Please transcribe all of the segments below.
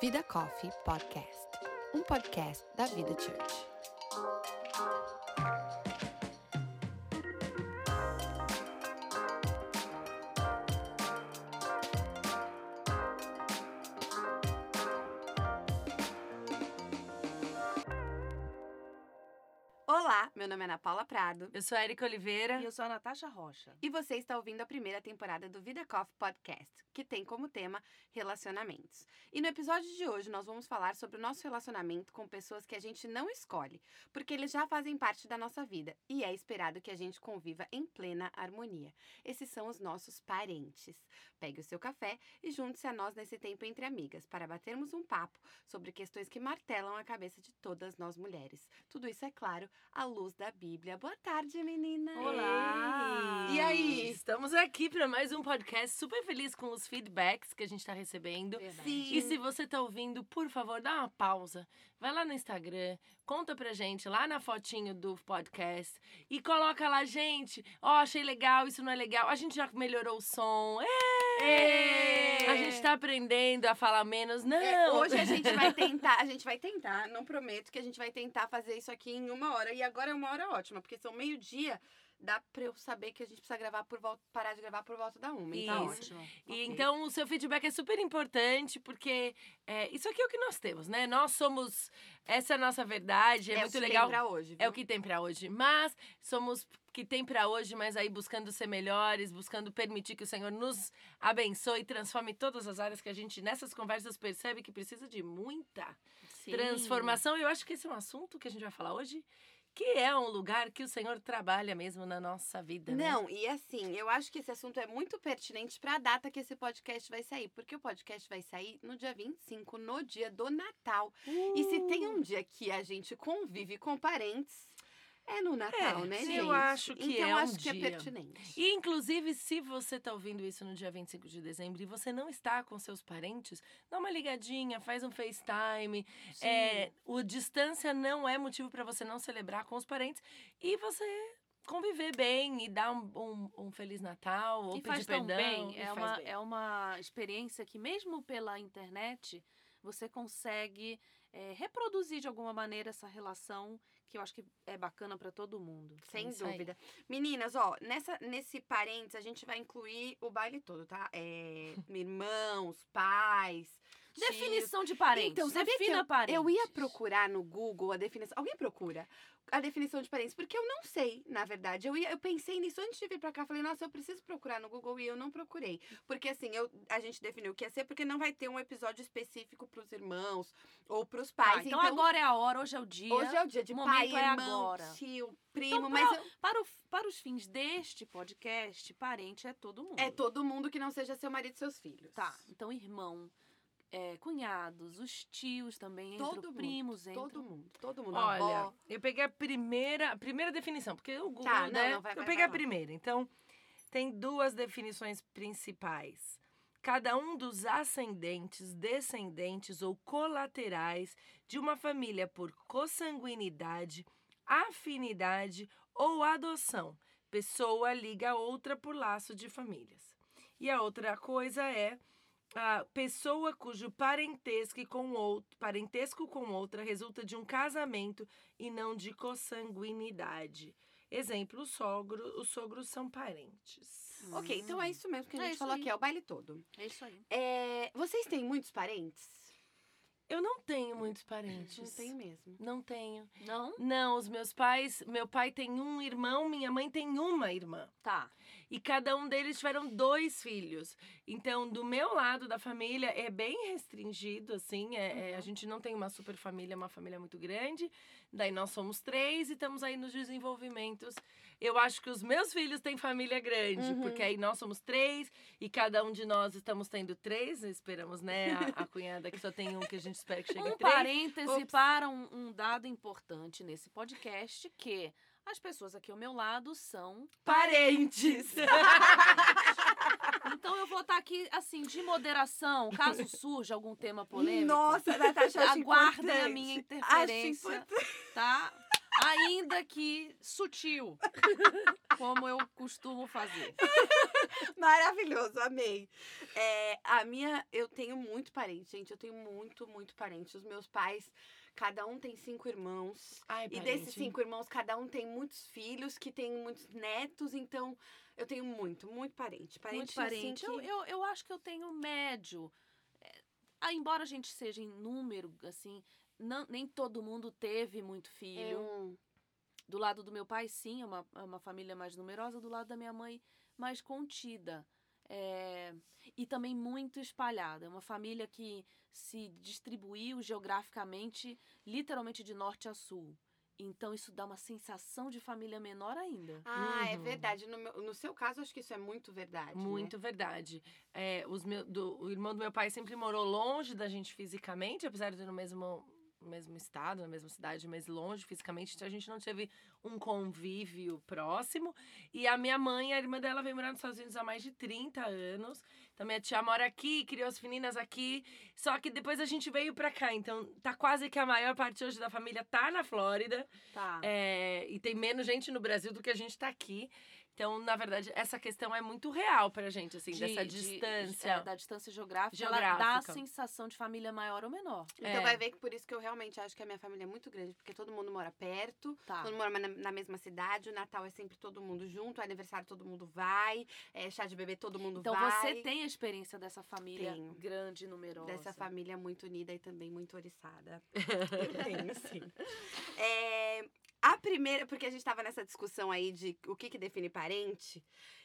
Vida Coffee Podcast, um podcast da Vida Church. Meu nome é Ana Paula Prado. Eu sou a Erika Oliveira. E eu sou a Natasha Rocha. E você está ouvindo a primeira temporada do Vida Coffee Podcast, que tem como tema relacionamentos. E no episódio de hoje nós vamos falar sobre o nosso relacionamento com pessoas que a gente não escolhe, porque eles já fazem parte da nossa vida e é esperado que a gente conviva em plena harmonia. Esses são os nossos parentes. Pegue o seu café e junte-se a nós nesse tempo entre amigas para batermos um papo sobre questões que martelam a cabeça de todas nós mulheres. Tudo isso, é claro, à luz da Bíblia. Boa tarde, menina. Olá! E aí? Estamos aqui para mais um podcast super feliz com os feedbacks que a gente está recebendo. Verdade. Sim. E se você tá ouvindo, por favor, dá uma pausa. Vai lá no Instagram, conta pra gente lá na fotinho do podcast e coloca lá, gente, ó, achei legal, isso não é legal. A gente já melhorou o som. É! A gente tá aprendendo a falar menos. Não! É, hoje a gente vai tentar, a gente vai tentar, não prometo que a gente vai tentar fazer isso aqui em uma hora. E agora é uma hora ótima, porque são meio-dia, dá pra eu saber que a gente precisa gravar por volta, parar de gravar por volta da uma. Então, Isso. ótimo. E Ok. então o seu feedback é super importante, porque é, isso aqui é o que nós temos, né? Nós somos. Essa é a nossa verdade, é, é muito o que legal. Tem pra hoje, É o que tem pra hoje. Mas somos que tem pra hoje, mas aí buscando ser melhores, buscando permitir que o Senhor nos abençoe e transforme todas as áreas que a gente nessas conversas percebe que precisa de muita Sim. transformação. Eu acho que esse é um assunto que a gente vai falar hoje, que é um lugar que o Senhor trabalha mesmo na nossa vida. né? Não, e assim, eu acho que esse assunto é muito pertinente pra data que esse podcast vai sair, porque o podcast vai sair no dia 25, no dia do Natal. E se tem Uh! um dia que a gente convive com parentes, é no Natal, É, né, gente? eu acho que então, é um acho que é pertinente. E, inclusive, se você está ouvindo isso no dia 25 de dezembro e você não está com seus parentes, dá uma ligadinha, faz um FaceTime. Sim. É, o distância não é motivo para você não celebrar com os parentes e você conviver bem e dar um, um, um Feliz Natal ou E pedir faz tão perdão. bem. É uma, bem. é uma experiência que, mesmo pela internet, você consegue é, reproduzir de alguma maneira essa relação que eu acho que é bacana pra todo mundo. Sem isso aí. dúvida. Meninas, ó, nessa, nesse parênteses, a gente vai incluir o baile todo, tá? É, irmãos, pais. Definição de parentes. Então, sabia que Defina eu, parentes. eu ia procurar no Google a definição. Alguém procura a definição de parentes? Porque eu não sei, na verdade. Eu, ia, eu pensei nisso antes de vir pra cá. Falei, nossa, eu preciso procurar no Google e eu não procurei. Porque assim, eu, a gente definiu o que ia ser, porque não vai ter um episódio específico pros irmãos ou pros Tá, pais. então, agora é a hora, hoje é o dia. Hoje é o dia de o pai, é irmão, agora. tio, primo, Então, mas pra- eu- Para, o- para os fins deste podcast, parente é todo mundo. é todo mundo que não seja seu marido e seus filhos. Tá, então irmão, é, cunhados, os tios também, Todo entram, mundo, primos, entram. Todo mundo, todo mundo. Olha, avó. eu peguei a primeira, a primeira definição, porque o Google, Tá, não, né? não, vai- eu vai, peguei vai a primeira. Então, tem duas definições principais. Cada um dos ascendentes, descendentes ou colaterais de uma família por consanguinidade, afinidade ou adoção. Pessoa liga a outra por laço de famílias. E a outra coisa é a pessoa cujo parentesco com outro, parentesco com outra resulta de um casamento e não de consanguinidade. Exemplo, o sogro, os sogros são parentes. Ok, então é isso mesmo que a É gente isso falou aí. aqui, é o baile todo. É isso aí. É, vocês têm muitos parentes? Eu não tenho muitos parentes. Não tenho mesmo. Não tenho. Não? Não, os meus pais, meu pai tem um irmão, minha mãe tem uma irmã. Tá. E cada um deles tiveram dois filhos. Então, do meu lado da família, é bem restringido, assim. é- é, a gente não tem uma super família, uma família muito grande. Daí nós somos três e estamos aí nos desenvolvimentos. Eu acho que os meus filhos têm família grande, Uhum. porque aí nós somos três e cada um de nós estamos tendo três. Esperamos, né? A, a cunhada que só tem um, que a gente espera que chegue a Um três. parêntese Ops. para um, um dado importante nesse podcast, que as pessoas aqui ao meu lado são... Parentes! Então eu vou estar aqui, assim, de moderação, caso surja algum tema polêmico. Nossa, Natasha, acho Aguardem a importante. minha Acho interferência, tá? ainda que sutil, como eu costumo fazer. Maravilhoso, amei. É, a minha, eu tenho muito parente, gente. Eu tenho muito, muito parente. Os meus pais, cada um tem cinco irmãos. Ai, E desses cinco irmãos, cada um tem muitos filhos, que tem muitos netos. Então, eu tenho muito, muito parente. Parente, Muito parente. Assim, Eu, que... eu, eu acho que eu tenho médio. É, ah, embora a gente seja em número, assim, não, nem todo mundo teve muito filho. Hum, Do lado do meu pai, sim, é uma, é uma família mais numerosa. Do lado da minha mãe, mais contida. É, e também muito espalhada. É uma família que se distribuiu geograficamente, literalmente de norte a sul. Então, isso dá uma sensação de família menor ainda. Ah, é Uhum. verdade. No, meu- no seu caso, acho que isso é muito verdade. né? Muito verdade. É, os meu, do, o irmão do meu pai sempre morou longe da gente fisicamente, apesar de no mesmo, no mesmo estado, na mesma cidade, mas longe fisicamente. Então a gente não teve um convívio próximo. E a minha mãe, a irmã dela, veio morar nos Estados Unidos há mais de 30 anos. Então minha tia mora aqui, criou as meninas aqui. Só que depois a gente veio pra cá. Então tá quase que a maior parte hoje da família tá na Flórida. Tá. É, e tem menos gente no Brasil do que a gente tá aqui. Então, na verdade, essa questão é muito real pra gente, assim, De- dessa de- distância. é, da distância geográfica, ela dá a Geográfica. sensação de família maior ou menor. Então É. vai ver que por isso que eu realmente acho que a minha família é muito grande, porque todo mundo mora perto, Tá. todo mundo mora na, na mesma cidade, o Natal é sempre todo mundo junto, o aniversário todo mundo vai, é, chá de bebê todo mundo Então vai. você tem a experiência dessa família Tenho. grande e numerosa. Dessa família muito unida e também muito oriçada. Eu tenho, sim. É, a primeira, porque a gente tava nessa discussão aí de o que, que define parente.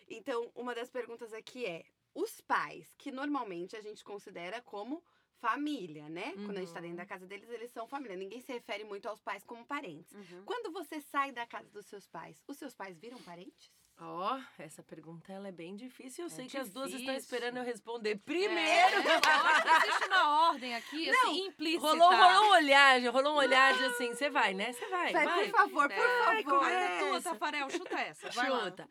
Então, uma das perguntas aqui é: os pais, que normalmente a gente considera como família, né? Quando a gente tá dentro Uhum. da casa deles, eles são família. Ninguém se refere muito aos pais como parentes. Uhum. Quando você sai da casa dos seus pais, os seus pais viram parentes? Ó, essa pergunta ela é bem difícil. Eu É sei que as duas estão difícil. esperando eu responder É, primeiro. lógico, existe uma ordem aqui, Não, assim, implícita. Rolou, rolou um olhar, rolou um olhar de assim, você vai, né? Você vai, Vai, vai. por favor, por favor. Mas é tua, essa. Tafarel, chuta essa. Vai lá. Chuta.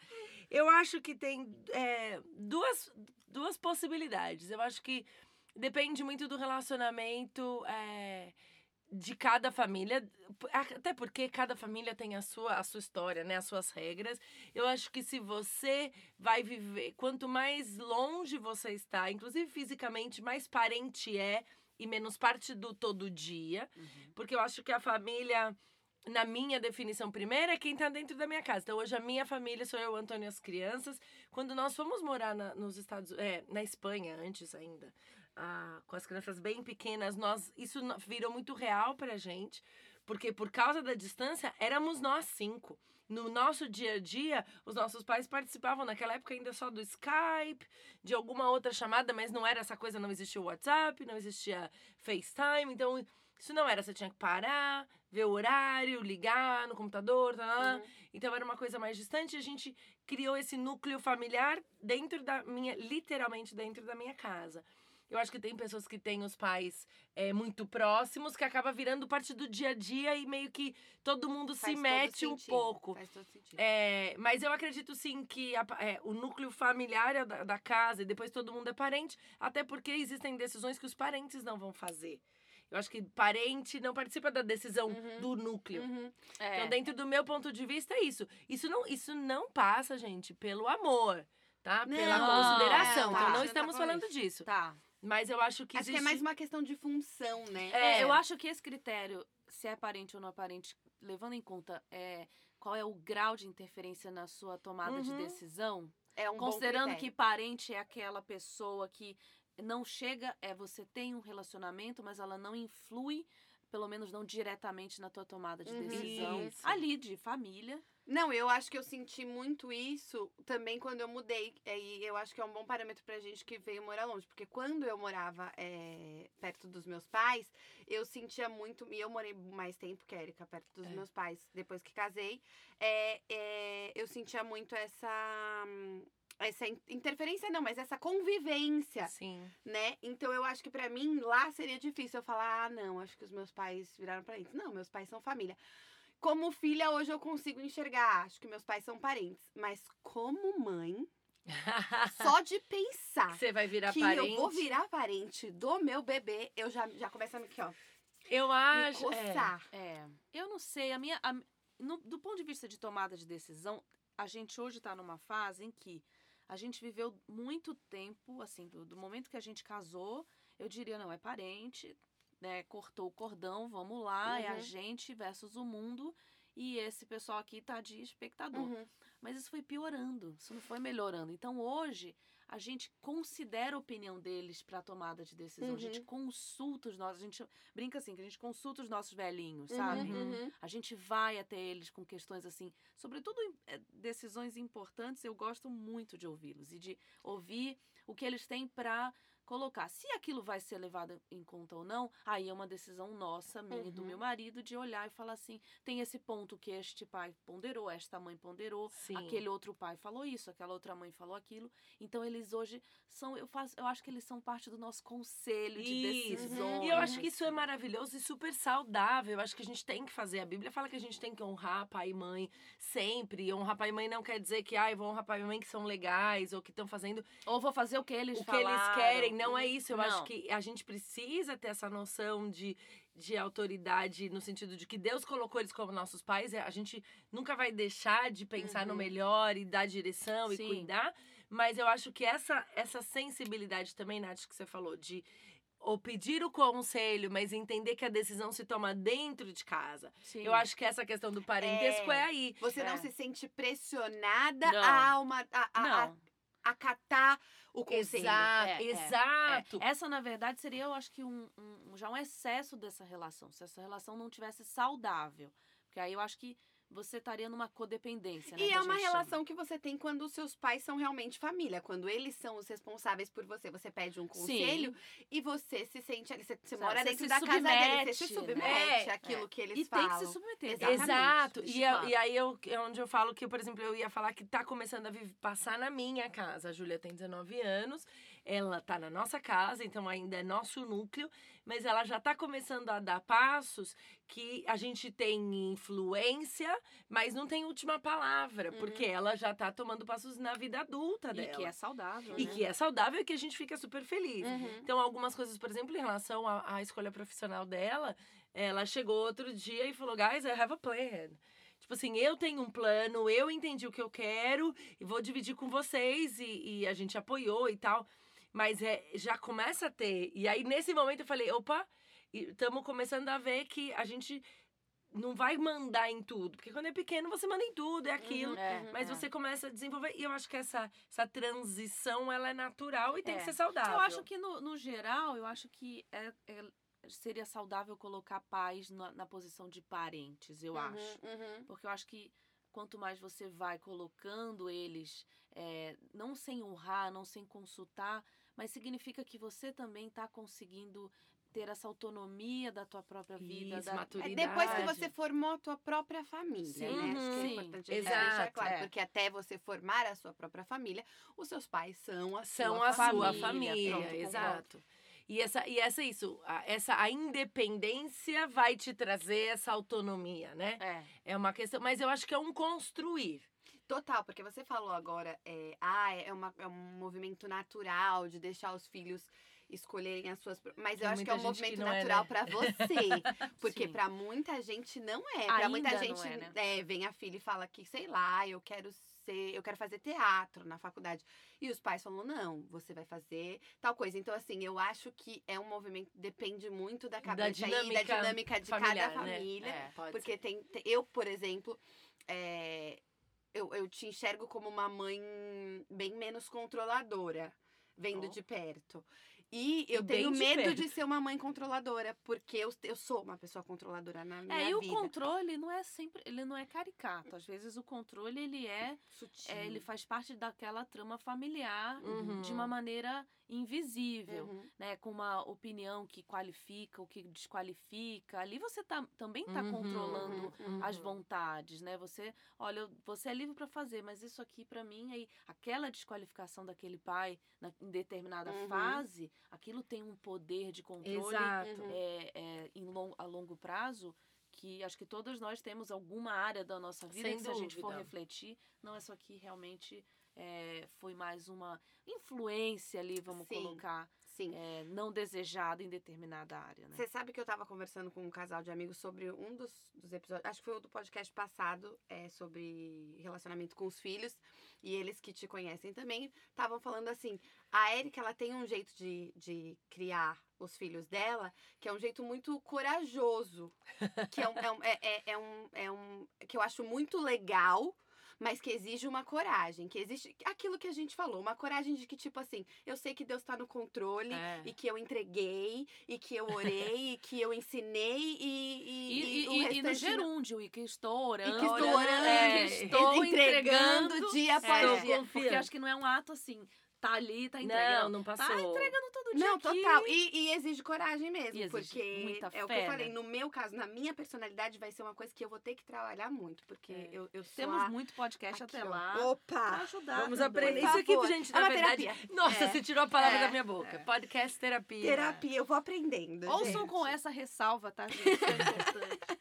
Eu acho que tem é, duas, duas possibilidades. Eu acho que depende muito do relacionamento é, de cada família. Até porque cada família tem a sua, a sua história, né? As suas regras. Eu acho que se você vai viver, quanto mais longe você está, inclusive fisicamente, mais parente é e menos parte do todo dia. Uhum. Porque eu acho que a família, na minha definição primeira, é quem tá dentro da minha casa. Então, hoje a minha família sou eu, Antônio e as crianças. Quando nós fomos morar na, nos Estados é, na Espanha, antes ainda, ah, com as crianças bem pequenas, nós isso virou muito real pra gente. Porque por causa da distância, éramos nós cinco. No nosso dia a dia, os nossos pais participavam naquela época ainda só do Skype, de alguma outra chamada, mas não era essa coisa, não existia o WhatsApp, não existia FaceTime, então isso não era, você tinha que parar, ver o horário, ligar no computador, tá, tá, tá. Uhum. então era uma coisa mais distante, a gente criou esse núcleo familiar dentro da minha, literalmente dentro da minha casa. Eu acho que tem pessoas que têm os pais é, muito próximos, que acaba virando parte do dia a dia e meio que todo mundo Faz se todo mete um sentido, pouco. Faz todo sentido. É, mas eu acredito sim que a é, o núcleo familiar é da, da casa e depois todo mundo é parente, até porque existem decisões que os parentes não vão fazer. Eu acho que parente não participa da decisão Uhum. do núcleo. Uhum. É. Então, dentro do meu ponto de vista, é isso. Isso não, isso não passa, gente, pelo amor, tá? Pela Não, consideração. é, então, tá. não Não tá estamos falando falando disso. Tá. Mas eu acho que Acho que existe... é mais uma questão de função, né? É. É, eu acho que esse critério, se é parente ou não é parente, levando em conta é, qual é o grau de interferência na sua tomada de Uhum. decisão, É um bom considerando que parente é aquela pessoa que não chega, é você tem um relacionamento, mas ela não influi, pelo menos não diretamente na tua tomada de Uhum. decisão. Isso. Ali de família. Não, eu acho que eu senti muito isso também quando eu mudei. E eu acho que é um bom parâmetro pra gente que veio morar longe. Porque quando eu morava é, perto dos meus pais, eu sentia muito. E eu morei mais tempo que a Erika perto dos É. meus pais, depois que casei. é, é, eu sentia muito essa. Essa in- interferência, não, mas essa convivência, Sim. né? Então eu acho que pra mim lá seria difícil eu falar, ah, não, acho que os meus pais viraram parentes. Não, meus pais são família. Como filha, hoje eu consigo enxergar, acho que meus pais são parentes. Mas como mãe, só de pensar Você vai virar que parente. eu vou virar parente do meu bebê, eu já, já começo a me, aqui, ó, Eu me acho. é. coçar. É, eu não sei, a minha. a- no- do ponto de vista de tomada de decisão, a gente hoje está numa fase em que a gente viveu muito tempo, assim, do, do momento que a gente casou, eu diria, não, é parente, né? Cortou o cordão, vamos lá, é a Uhum. gente versus o mundo. E esse pessoal aqui tá de espectador. Uhum. Mas isso foi piorando, isso não foi melhorando. Então hoje a gente considera a opinião deles para a tomada de decisão. A gente Uhum. consulta os nossos, a gente brinca assim, que a gente consulta os nossos velhinhos, sabe? Uhum, uhum. A gente vai até eles com questões assim, sobretudo eh, decisões importantes, eu gosto muito de ouvi-los e de ouvir o que eles têm para colocar. Se aquilo vai ser levado em conta ou não, aí é uma decisão nossa, minha e do Uhum. meu marido, de olhar e falar assim: tem esse ponto que este pai ponderou, esta mãe ponderou, Sim. aquele outro pai falou isso, aquela outra mãe falou aquilo. Então eles hoje são, eu faço, eu acho que eles são parte do nosso conselho de Isso. decisões. E eu acho que isso é maravilhoso e super saudável. Eu acho que a gente tem que fazer. A Bíblia fala que a gente tem que honrar pai e mãe sempre. Honrar pai e mãe não quer dizer que, ai, vou honrar pai e mãe que são legais ou que estão fazendo Ou vou fazer o que eles o que eles falaram. querem. Não é isso. Eu acho Não. que a gente precisa ter essa noção de, de autoridade no sentido de que Deus colocou eles como nossos pais. e A gente nunca vai deixar de pensar no Uhum. melhor e dar direção e Sim. cuidar. Mas eu acho que essa, essa sensibilidade também, Nath, que você falou, de ou pedir o conselho, mas entender que a decisão se toma dentro de casa. Sim. Eu acho que essa questão do parentesco é, É. aí. Você não É. se sente pressionada Não. a, uma, a, a- a- Não. Acatar o conselho. Exato, É, é, exato. É, Essa, na verdade, seria, eu acho que, um, um- já um excesso dessa relação. Se essa relação não tivesse saudável. Porque aí eu acho que você estaria numa codependência. né, E é uma gente chama. relação que você tem quando os seus pais são realmente família. Quando eles são os responsáveis por você, você pede um conselho e você se sente ali. Você, você mora dentro da casa dele, você se submete, submete né? àquilo É. que eles E falam. tem que se submeter. Exatamente. Exato. E, eu- claro. e aí eu, é onde eu falo que, por exemplo, eu ia falar que tá começando a passar na minha casa. A Júlia tem 19 anos, ela tá na nossa casa, então ainda é nosso núcleo, mas ela já tá começando a dar passos que a gente tem influência, mas não tem última palavra, porque ela já tá tomando passos na vida adulta E dela. que é saudável. E né? que é saudável e que a gente fica super feliz. Uhum. Então, algumas coisas, por exemplo, em relação à, à escolha profissional dela, ela chegou outro dia e falou: Guys, I have a plan. Tipo assim, eu tenho um plano, eu entendi o que eu quero e vou dividir com vocês. E, e a gente apoiou e tal. Mas é, já começa a ter. E aí, nesse momento, eu falei: opa, estamos começando a ver que a gente não vai mandar em tudo. Porque quando é pequeno, você manda em tudo, é aquilo. Uhum, É, uhum. Mas é. você começa a desenvolver. E eu acho que essa, essa transição ela é natural e tem É. que ser saudável. Eu acho que, no, no geral, eu acho que é, é- seria saudável colocar pais na, na posição de parentes, eu Uhum, acho. uhum. Porque eu acho que quanto mais você vai colocando eles, é, não sem honrar, não sem consultar, mas significa que você também está conseguindo ter essa autonomia da tua própria vida. Isso, da- É maturidade. depois que você formou a tua própria família, Sim, né? Acho que é sim, importante exato, deixar claro, é. porque até você formar a sua própria família, os seus pais são a são sua a sua família. família, pronto, exato. E essa, e essa é isso, a, essa a independência vai te trazer essa autonomia, né? É. É uma questão, mas eu acho que é um construir. Total, porque você falou agora, é, ah, é, uma, é um movimento natural de deixar os filhos escolherem as suas. Mas eu acho que é um movimento é, natural né? pra você. Porque pra muita gente não é. Pra muita gente é, né? é, vem a filha e fala que, sei lá, eu quero ser, eu quero fazer teatro na faculdade. E os pais falam, não, você vai fazer tal coisa. Então, assim, eu acho que é um movimento, depende muito da cabeça e da dinâmica dinâmica de familiar, cada né? família. É. Pode Porque ser. tem, tem- eu, por exemplo, é, eu, te enxergo como uma mãe bem menos controladora, vendo Oh. de perto. E eu E tenho medo de ser uma mãe controladora, porque eu, eu sou uma pessoa controladora na minha É, e o vida. controle não é sempre, ele não é caricato. Às vezes o controle ele é, Sutil. é, ele faz parte daquela trama familiar Uhum. de uma maneira invisível, Uhum. né, com uma opinião que qualifica ou que desqualifica. Ali você tá, também está Uhum, controlando uhum, as uhum. vontades, né? Você, olha, você é livre para fazer, mas isso aqui para mim aí aquela desqualificação daquele pai na, em determinada Uhum. fase, aquilo tem um poder de controle é, é, em long, a longo prazo que acho que todos nós temos alguma área da nossa vida Sem que se a gente for refletir, não, isso aqui realmente é, foi mais uma influência ali, vamos Sim. colocar, Sim. é, não desejada em determinada área, né? Você sabe que eu tava conversando com um casal de amigos sobre um dos, dos episódios, acho que foi o do podcast passado, é, sobre relacionamento com os filhos, e eles que te conhecem também, estavam falando assim, a Erika, ela tem um jeito de, de criar os filhos dela, que é um jeito muito corajoso, que é um, é é, é- é um, é um, que eu acho muito legal, mas que exige uma coragem, que existe aquilo que a gente falou, uma coragem de que, tipo assim, eu sei que Deus tá no controle, É. e que eu entreguei, e que eu orei, e que eu ensinei, e, E, e, e, o e- no gerúndio, e que estou orando, E que estou orando, é, e que estou entregando entregando, dia após Estou dia. Porque acho que não é um ato assim, tá ali, tá Não, entregando. não Tá passou. entregando todo dia Não, aqui. total. E, e exige coragem mesmo, E exige porque muita é o que fé, eu falei, né? no meu caso, na minha personalidade, vai ser uma coisa que eu vou ter que trabalhar muito, porque É. eu, eu sou Temos a- muito podcast aqui, até ó. lá. Pra Opa! ajudar. Vamos aprender. Isso aqui, gente, É na uma verdade. terapia. Nossa, É. você tirou a palavra É. da minha boca. Podcast terapia. Terapia, eu vou aprendendo. Ouçam gente. com essa ressalva, tá, gente? Isso é importante.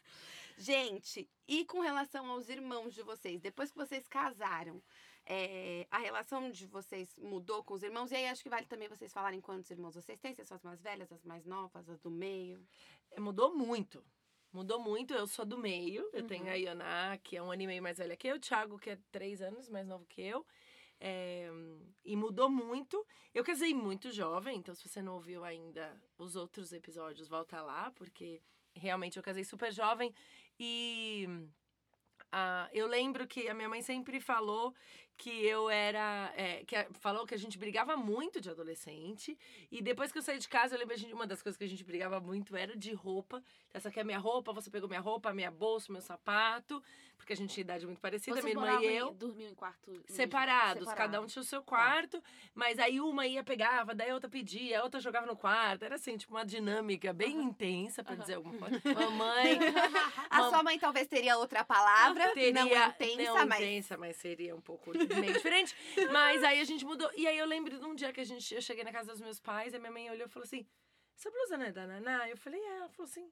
Gente, e com relação aos irmãos de vocês, depois que vocês casaram, é, a relação de vocês mudou com os irmãos? E aí acho que vale também vocês falarem quantos irmãos vocês têm, se são as mais velhas, as mais novas, as do meio. É, Mudou muito. Mudou muito. Eu sou do meio. Eu Uhum. tenho a Ioná, que é um ano e meio mais velha que eu. O Thiago, que é três anos mais novo que eu. É, e mudou muito. Eu casei muito jovem, então se você não ouviu ainda os outros episódios, volta lá, porque realmente eu casei super jovem. E ah, eu lembro que a minha mãe sempre falou que eu era. é, que falou que a gente brigava muito de adolescente. E depois que eu saí de casa, eu lembro a gente, uma das coisas que a gente brigava muito era de roupa. Essa aqui é minha roupa, você pegou minha roupa, minha bolsa, meu sapato. Porque a gente tinha idade muito parecida, Vocês minha irmã e eu. dormiam em quarto Separados, separado. cada um tinha o seu quarto, mas aí uma ia, pegava, daí a outra pedia, a outra jogava no quarto. Era assim, tipo, uma dinâmica bem intensa, pra Aham. dizer alguma coisa. Mamãe. A sua mãe talvez teria outra palavra, Teria, não intensa, não mas intensa, mas seria um pouco meio diferente. Mas aí a gente mudou. E aí eu lembro de um dia que a gente, eu cheguei na casa dos meus pais, e minha mãe olhou e falou assim: essa blusa não é da Naná? Eu falei, é. Ela falou assim,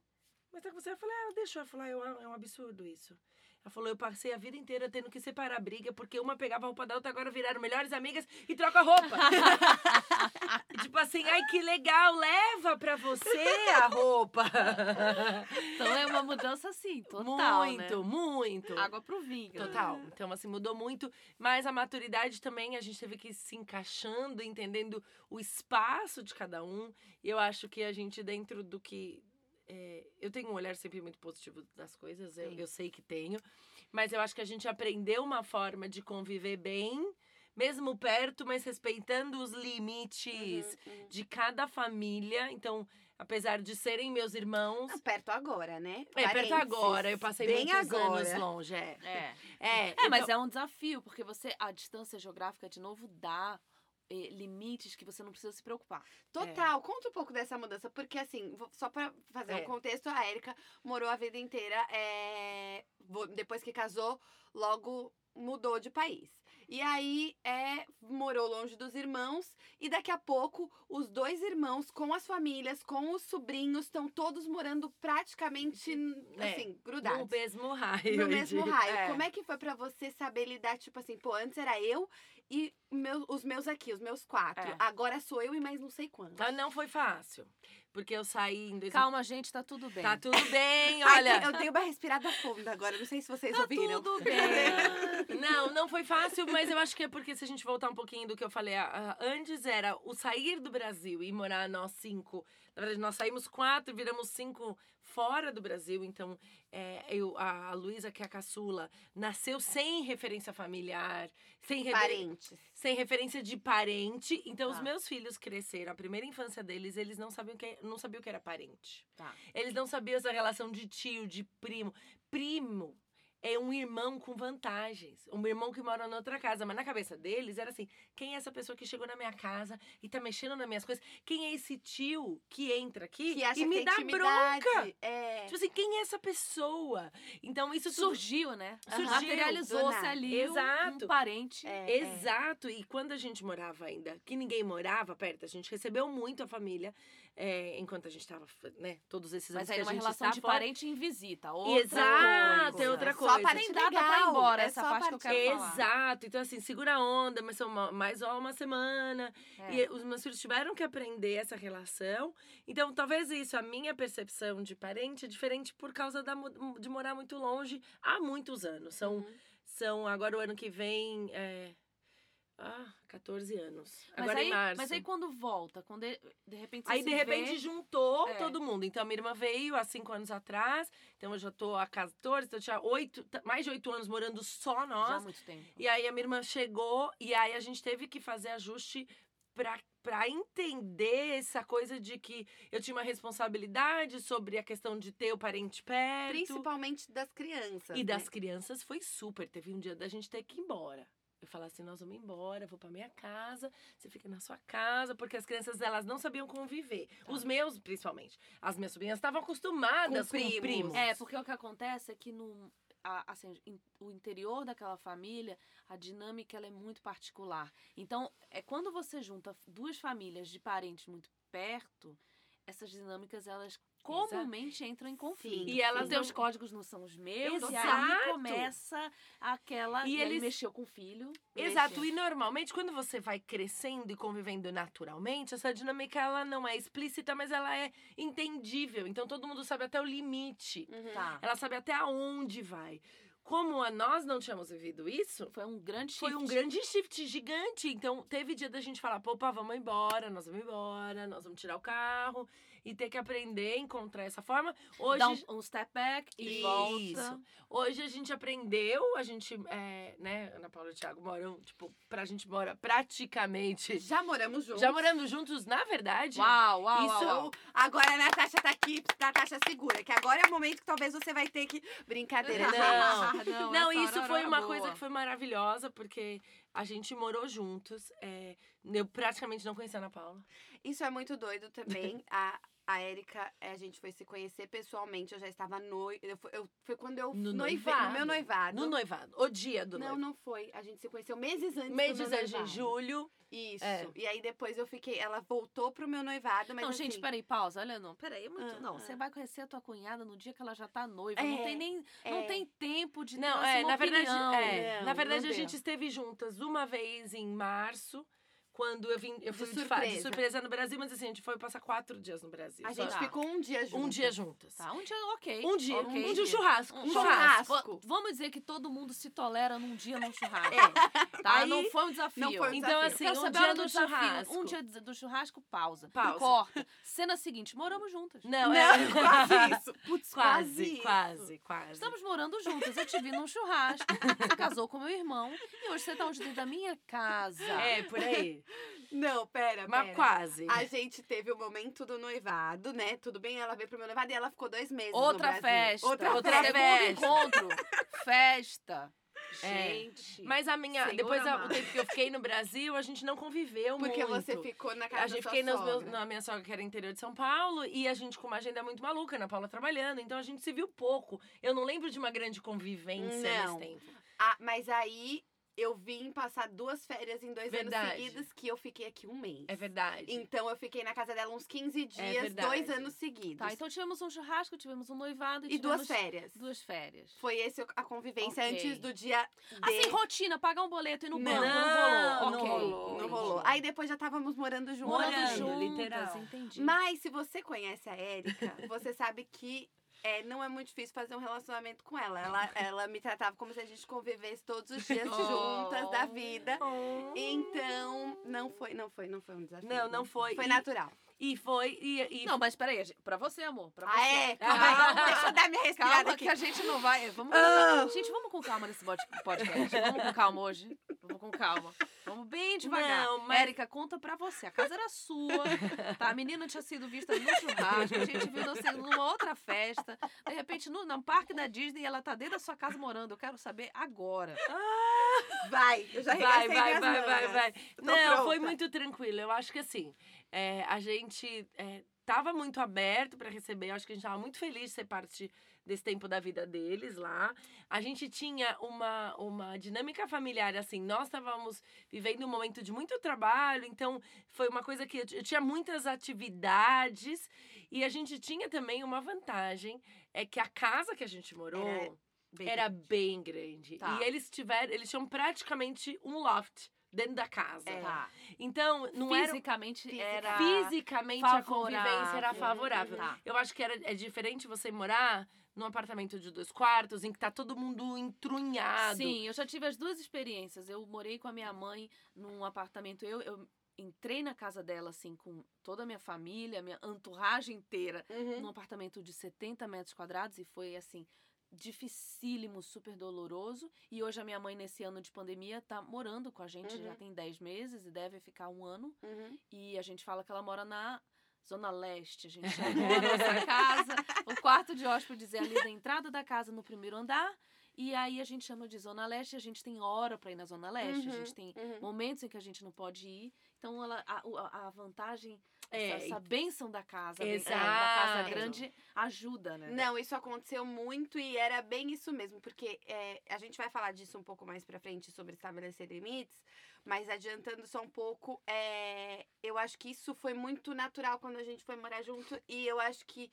mas tá com você? Eu falei, ah, deixou. Ah, eu- é um absurdo isso. Ela falou, eu passei a vida inteira tendo que separar a briga, porque uma pegava a roupa da outra, agora viraram melhores amigas e troca a roupa. Tipo assim, ai, que legal, leva pra você a roupa. Então é uma mudança assim, total, muito, né? muito. Água pro vinho. Total. Então, assim, mudou muito. Mas a maturidade também, a gente teve que ir se encaixando, entendendo o espaço de cada um. E eu acho que a gente, dentro do que. É, eu tenho um olhar sempre muito positivo das coisas, eu, eu sei que tenho. Mas eu acho que a gente aprendeu uma forma de conviver bem, mesmo perto, mas respeitando os limites Uhum, uhum. de cada família. Então, apesar de serem meus irmãos. Não, perto agora, né? É, perto agora, eu passei Bem muitos agora. anos longe, é. É. É, É, mas então- é um desafio, porque você, a distância geográfica, de novo, dá eh, limites que você não precisa se preocupar. Total, conta um pouco dessa mudança, porque assim, vou- só pra fazer É. um contexto, a Erika morou a vida inteira, é, vo- depois que casou, logo mudou de país. E aí é, morou longe dos irmãos, e daqui a pouco os dois irmãos, com as famílias, com os sobrinhos, estão todos morando praticamente É, assim, No grudados. mesmo raio. No mesmo raio. é. Como é que foi pra você saber lidar, tipo assim, pô, antes era eu e meu- os meus aqui, os meus quatro. É. Agora sou eu e mais não sei quantos. Ah, não foi fácil. Porque eu saí em 2000. Calma, gente, tá tudo bem. Tá tudo bem, Ai, olha. eu dei uma respirada funda agora, não sei se vocês Tá ouviram. tudo bem. Não, não foi fácil, mas eu acho que é porque se a gente voltar um pouquinho do que eu falei antes, era o sair do Brasil e morar nós cinco. Na verdade, nós saímos quatro, viramos cinco fora do Brasil. Então, é, eu, a, Luísa, que é a caçula, nasceu sem referência familiar, sem referência. Parentes. sem referência de parente. Então, os Tá. meus filhos cresceram. A primeira infância deles, eles não sabiam que, não sabiam o que era parente. Tá. Eles não sabiam essa relação de tio, de primo. Primo é um irmão com vantagens. Um irmão que mora na outra casa. Mas na cabeça deles era assim: quem é essa pessoa que chegou na minha casa e tá mexendo nas minhas coisas? Quem é esse tio que entra aqui Que acha e me que dá bronca? É. Tipo assim, quem é essa pessoa? Então, isso tudo Surgiu, né? Surgiu, Materializou-se ali um- Exato. um parente. É, é. Exato, e quando a gente morava ainda, que ninguém morava perto, a gente recebeu muito a família é, enquanto a gente estava, né, todos esses anos Mas que aí a uma gente relação está de fora. parente em visita. Outra Exato, coisa. é outra Só a parte data pra ir legal, embora, é essa a parte que eu parte- quero falar. Exato. Então, assim, segura a onda, mas são mais só uma semana. É. E os meus filhos tiveram que aprender essa relação. Então, talvez isso, a minha percepção de parente é diferente por causa da, de morar muito longe há muitos anos. São, Uhum. são agora o ano que vem. É, ah, 14 anos. Mas agora aí, em março. Mas aí quando volta, quando de, de repente você Aí, se de repente, vê, juntou É. todo mundo. Então, a minha irmã veio há cinco anos atrás. Então, eu já tô há 14, então eu tinha oito, t- mais de oito anos morando só já há nós. muito tempo. E aí, a minha irmã chegou. E aí, a gente teve que fazer ajuste pra, pra entender essa coisa de que eu tinha uma responsabilidade sobre a questão de ter o parente perto. Principalmente das crianças. E né? das crianças foi super. Teve um dia da gente ter que ir embora. Eu falava assim, nós vamos embora, vou pra minha casa, você fica na sua casa, porque as crianças, elas não sabiam conviver. Tá. Os meus, principalmente. As minhas sobrinhas estavam acostumadas Com com, primos. primos. É, porque o que acontece é que no, a- assim, o interior daquela família, a dinâmica ela é muito particular. Então, é quando você junta duas famílias de parentes muito perto, essas dinâmicas elas comumente entram em conflito. E elas os teus não- códigos não são os meus, e aí Exato. começa aquela. E E, ele eles- mexeu com o filho. Exato, mexeu. e normalmente quando você vai crescendo e convivendo naturalmente, essa dinâmica ela não é explícita, mas ela é entendível. Então todo mundo sabe até o limite. Uhum. Tá. Ela sabe até aonde vai. Como a nós não tínhamos vivido isso, Foi um grande foi um shift. grande shift gigante. Então, teve dia da gente falar, pô, pá, vamos embora, nós vamos embora, nós vamos tirar o carro e ter que aprender a encontrar essa forma. Hoje. Dá um, um step back e volta. Isso. Hoje a gente aprendeu, a gente, é, né, Ana Paula e o Thiago moram, tipo, pra gente mora praticamente. Já moramos juntos. Já morando juntos, na verdade. Uau, uau, Isso- uau, uau. Agora a Natasha tá aqui, Natasha segura, que agora é o momento que talvez você vai ter que. Brincadeira, Não. gente. não, Não, isso foi uma boa. coisa que foi maravilhosa, porque a gente morou juntos. é, eu praticamente não conhecia a Ana Paula. Isso é muito doido também. A, a Érica, eh, a gente foi se conhecer pessoalmente. Eu já estava noiva. Eu, foi quando eu No noivado. no meu noivado. No noivado. O dia do Não, noivo. não foi. A gente se conheceu meses antes Meses antes de julho. Isso. É. E aí depois eu fiquei. Ela voltou pro meu noivado, mas. não, assim, gente, peraí, pausa. Olha, não, peraí, é muito. Ah, não, ah. você vai conhecer a tua cunhada no dia que ela já tá noiva. É, não tem nem. Não é. tem tempo de Não, ter é, na verdade, opinião. é, Não, na verdade não a deu. gente esteve juntas uma vez em março, quando eu vim, eu De fui de, fa- de surpresa. surpresa no Brasil, mas assim, a gente foi passar quatro dias no Brasil. A só. gente Tá. ficou um dia juntos. um dia juntas. Tá, um dia, ok. Um dia, ok. um dia um churrasco, um Um churrasco. churrasco. Va- Vamos dizer que todo mundo se tolera num dia num churrasco. É. Tá? Aí- não foi um desafio. Não foi um Então desafio. assim, um dia do churrasco. Um dia do churrasco, pausa. Pausa. Corta. Cena seguinte, moramos juntas. Não, Não, é quase isso. Putz, quase, isso. quase, quase. Estamos morando juntas. Eu te vi num churrasco. Você casou com meu irmão. E hoje você tá hoje dentro da minha casa. É, por aí. Não, pera, Mas pera. quase. A gente teve o momento do noivado, né? Tudo bem, ela veio pro meu noivado e ela ficou dois meses Outra festa. Outra, Outra festa. Festa. encontro. Festa. É. Gente. Mas a minha, Senhor depois a- o tempo que eu fiquei no Brasil, a gente não conviveu Porque muito. você ficou na casa A gente da sua fiquei nos meus, na minha sogra, que era interior de São Paulo, e a gente com uma agenda muito maluca, Ana Paula trabalhando, então a gente se viu pouco. Eu não lembro de uma grande convivência Não. nesse tempo. Ah, mas aí eu vim passar duas férias em dois Verdade. anos seguidos que eu fiquei aqui um mês. É verdade. Então eu fiquei na casa dela uns 15 dias, verdade. dois anos seguidos. Tá, então tivemos um churrasco, tivemos um noivado e, e duas férias. duas férias. Foi esse a convivência Ok. antes do dia D. Assim, rotina, pagar um boleto e no Não, banco. Não, não rolou. Ok. rolou, Não rolou. Aí depois já estávamos morando juntos. Morando Morando, juntas, literal. entendi. Mas se você conhece a Érica, você sabe que é, não é muito difícil fazer um relacionamento com ela. ela. Ela me tratava como se a gente convivesse todos os dias Oh. juntas da vida. Oh. Então, não foi, não foi, não foi um desafio. Não, não foi. Foi E- natural. E foi. E, e Não, mas peraí, pra você, amor. Pra você. Ah, é? Calma Ah. aí, deixa eu dar minha respirada Calma, aqui. que a gente não vai. Vamos, Ah. Gente, vamos com calma nesse pod- podcast. Vamos com calma hoje. Vamos com calma. Vamos bem devagar. Não, mas- Érica, conta pra você. A casa era sua. Tá? A menina tinha sido vista no churrasco. A gente viu assim, numa outra festa. De repente, no, no parque da Disney, ela tá dentro da sua casa morando. Eu quero saber agora. Vai, eu já Vai, vai, vai, vai, vai. Tô Não, pronta. foi muito tranquilo. Eu acho que assim, é, a gente é, tava muito aberto para receber. Eu acho que a gente tava muito feliz de ser parte desse tempo da vida deles lá. A gente tinha uma, uma dinâmica familiar, assim, nós estávamos vivendo um momento de muito trabalho, então foi uma coisa que eu, tinha muitas atividades e a gente tinha também uma vantagem, é que a casa que a gente morou Era Bem era grande. bem grande. Tá. E eles tiveram, eles tinham praticamente um loft dentro da casa. É. Tá. Então, não era Fisicamente era. fisicamente a convivência era favorável. favorável. Tá. Eu acho que era, é diferente você morar num apartamento de dois quartos, em que tá todo mundo entrunhado. Sim, eu já tive as duas experiências. Eu morei com a minha mãe num apartamento. Eu, eu entrei na casa dela, assim, com toda a minha família, minha entourage inteira, Uhum. num apartamento de 70 metros quadrados e foi, assim, dificílimo, super doloroso. E hoje a minha mãe, nesse ano de pandemia, tá morando com a gente, já Uhum. tem 10 meses e deve ficar um ano. Uhum. E a gente fala que ela mora na Zona Leste. A gente chamou a nossa casa. O quarto de hóspedes é ali da entrada da casa, no primeiro andar. E aí a gente chama de Zona Leste. A gente tem hora para ir na Zona Leste. A Uhum, gente tem uhum. momentos em que a gente não pode ir. Então, ela, a, a- a vantagem, É, essa, essa bênção da casa, a bênção Exato. da casa grande, ajuda, né? Não, isso aconteceu muito e era bem isso mesmo, porque é, a gente vai falar disso um pouco mais pra frente sobre estabelecer limites, mas adiantando só um pouco, é, eu acho que isso foi muito natural quando a gente foi morar junto e eu acho que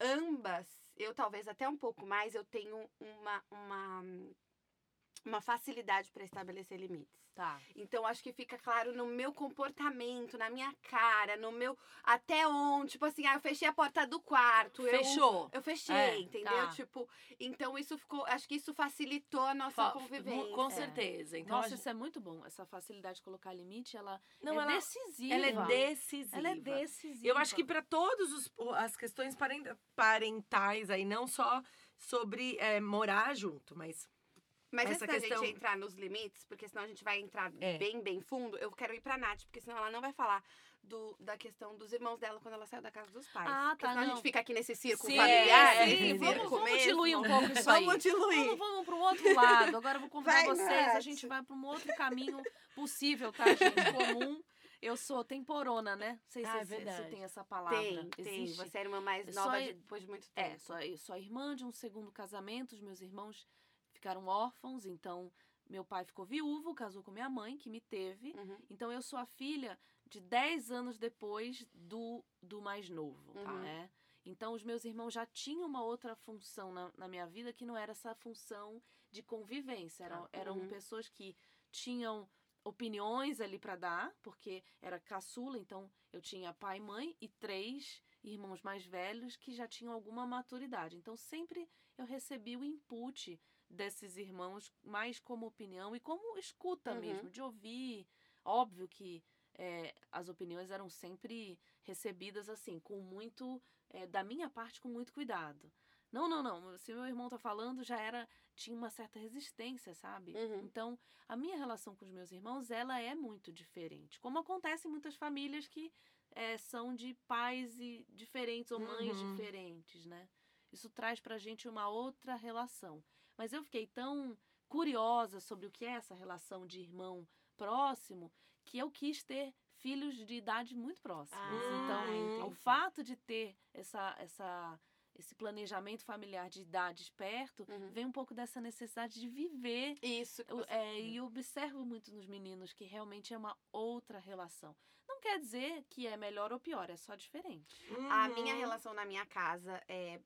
ambas, eu talvez até um pouco mais, eu tenho uma, uma, uma facilidade pra estabelecer limites. Tá. Então, acho que fica claro no meu comportamento, na minha cara, no meu. Até onde. Tipo assim, ah, eu fechei a porta do quarto. eu- Fechou. Eu fechei, É, entendeu? tá. Tipo, então isso ficou. Acho que isso facilitou a nossa Fa- convivência. Com É. certeza. Então, Nossa, gente- isso é muito bom. Essa facilidade de colocar limite, ela não, é ela, decisiva. ela é decisiva. Ela é decisiva. Eu acho que para todos os as questões paren- parentais aí, não só sobre é, morar junto, mas Mas essa antes da questão- gente entrar nos limites, porque senão a gente vai entrar É. bem, bem fundo, eu quero ir pra Nath, porque senão ela não vai falar do, da questão dos irmãos dela quando ela saiu da casa dos pais. Ah, tá, senão a não. gente fica aqui nesse círculo Sim, familiar. é, sim, vamos, vamos diluir um pouco isso aí. Vamos diluir. Vamos, vamos para um outro lado. Agora eu vou convidar Vai, vocês. A Nath. gente vai para um outro caminho possível, tá, gente? Comum. Eu sou temporona, né? Não sei se Ah, é se- se verdade. tem essa palavra. Tem, tem. Existe. Você é a irmã mais nova sou- de- depois de muito tempo. É, sou, eu sou a irmã de um segundo casamento. Os meus irmãos ficaram órfãos, então meu pai ficou viúvo, casou com minha mãe, que me teve. Uhum. Então eu sou a filha de 10 anos depois do, do mais novo, tá? Uhum. É. Então os meus irmãos já tinham uma outra função na, na minha vida que não era essa função de convivência. Eram, eram Uhum. pessoas que tinham opiniões ali para dar, porque era caçula, então eu tinha pai e mãe e três irmãos mais velhos que já tinham alguma maturidade. Então sempre eu recebi o input desses irmãos mais como opinião e como escuta Uhum. mesmo, de ouvir. Óbvio que é, as opiniões eram sempre recebidas assim, com muito, é, da minha parte, com muito cuidado. Não, não, não. Se meu irmão tá falando, já era, tinha uma certa resistência, sabe? Uhum. Então, a minha relação com os meus irmãos, ela é muito diferente. Como acontece em muitas famílias que é, são de pais e diferentes ou mães Uhum. diferentes, né? Isso traz pra gente uma outra relação. Mas eu fiquei tão curiosa sobre o que é essa relação de irmão próximo que eu quis ter filhos de idade muito próximas. Ah, então, o entendi. fato de ter essa, essa, esse planejamento familiar de idades perto Uhum. vem um pouco dessa necessidade de viver. Isso. que Eu- é, e observo muito nos meninos que realmente é uma outra relação. Não quer dizer que é melhor ou pior, é só diferente. A minha Uhum. relação na minha casa é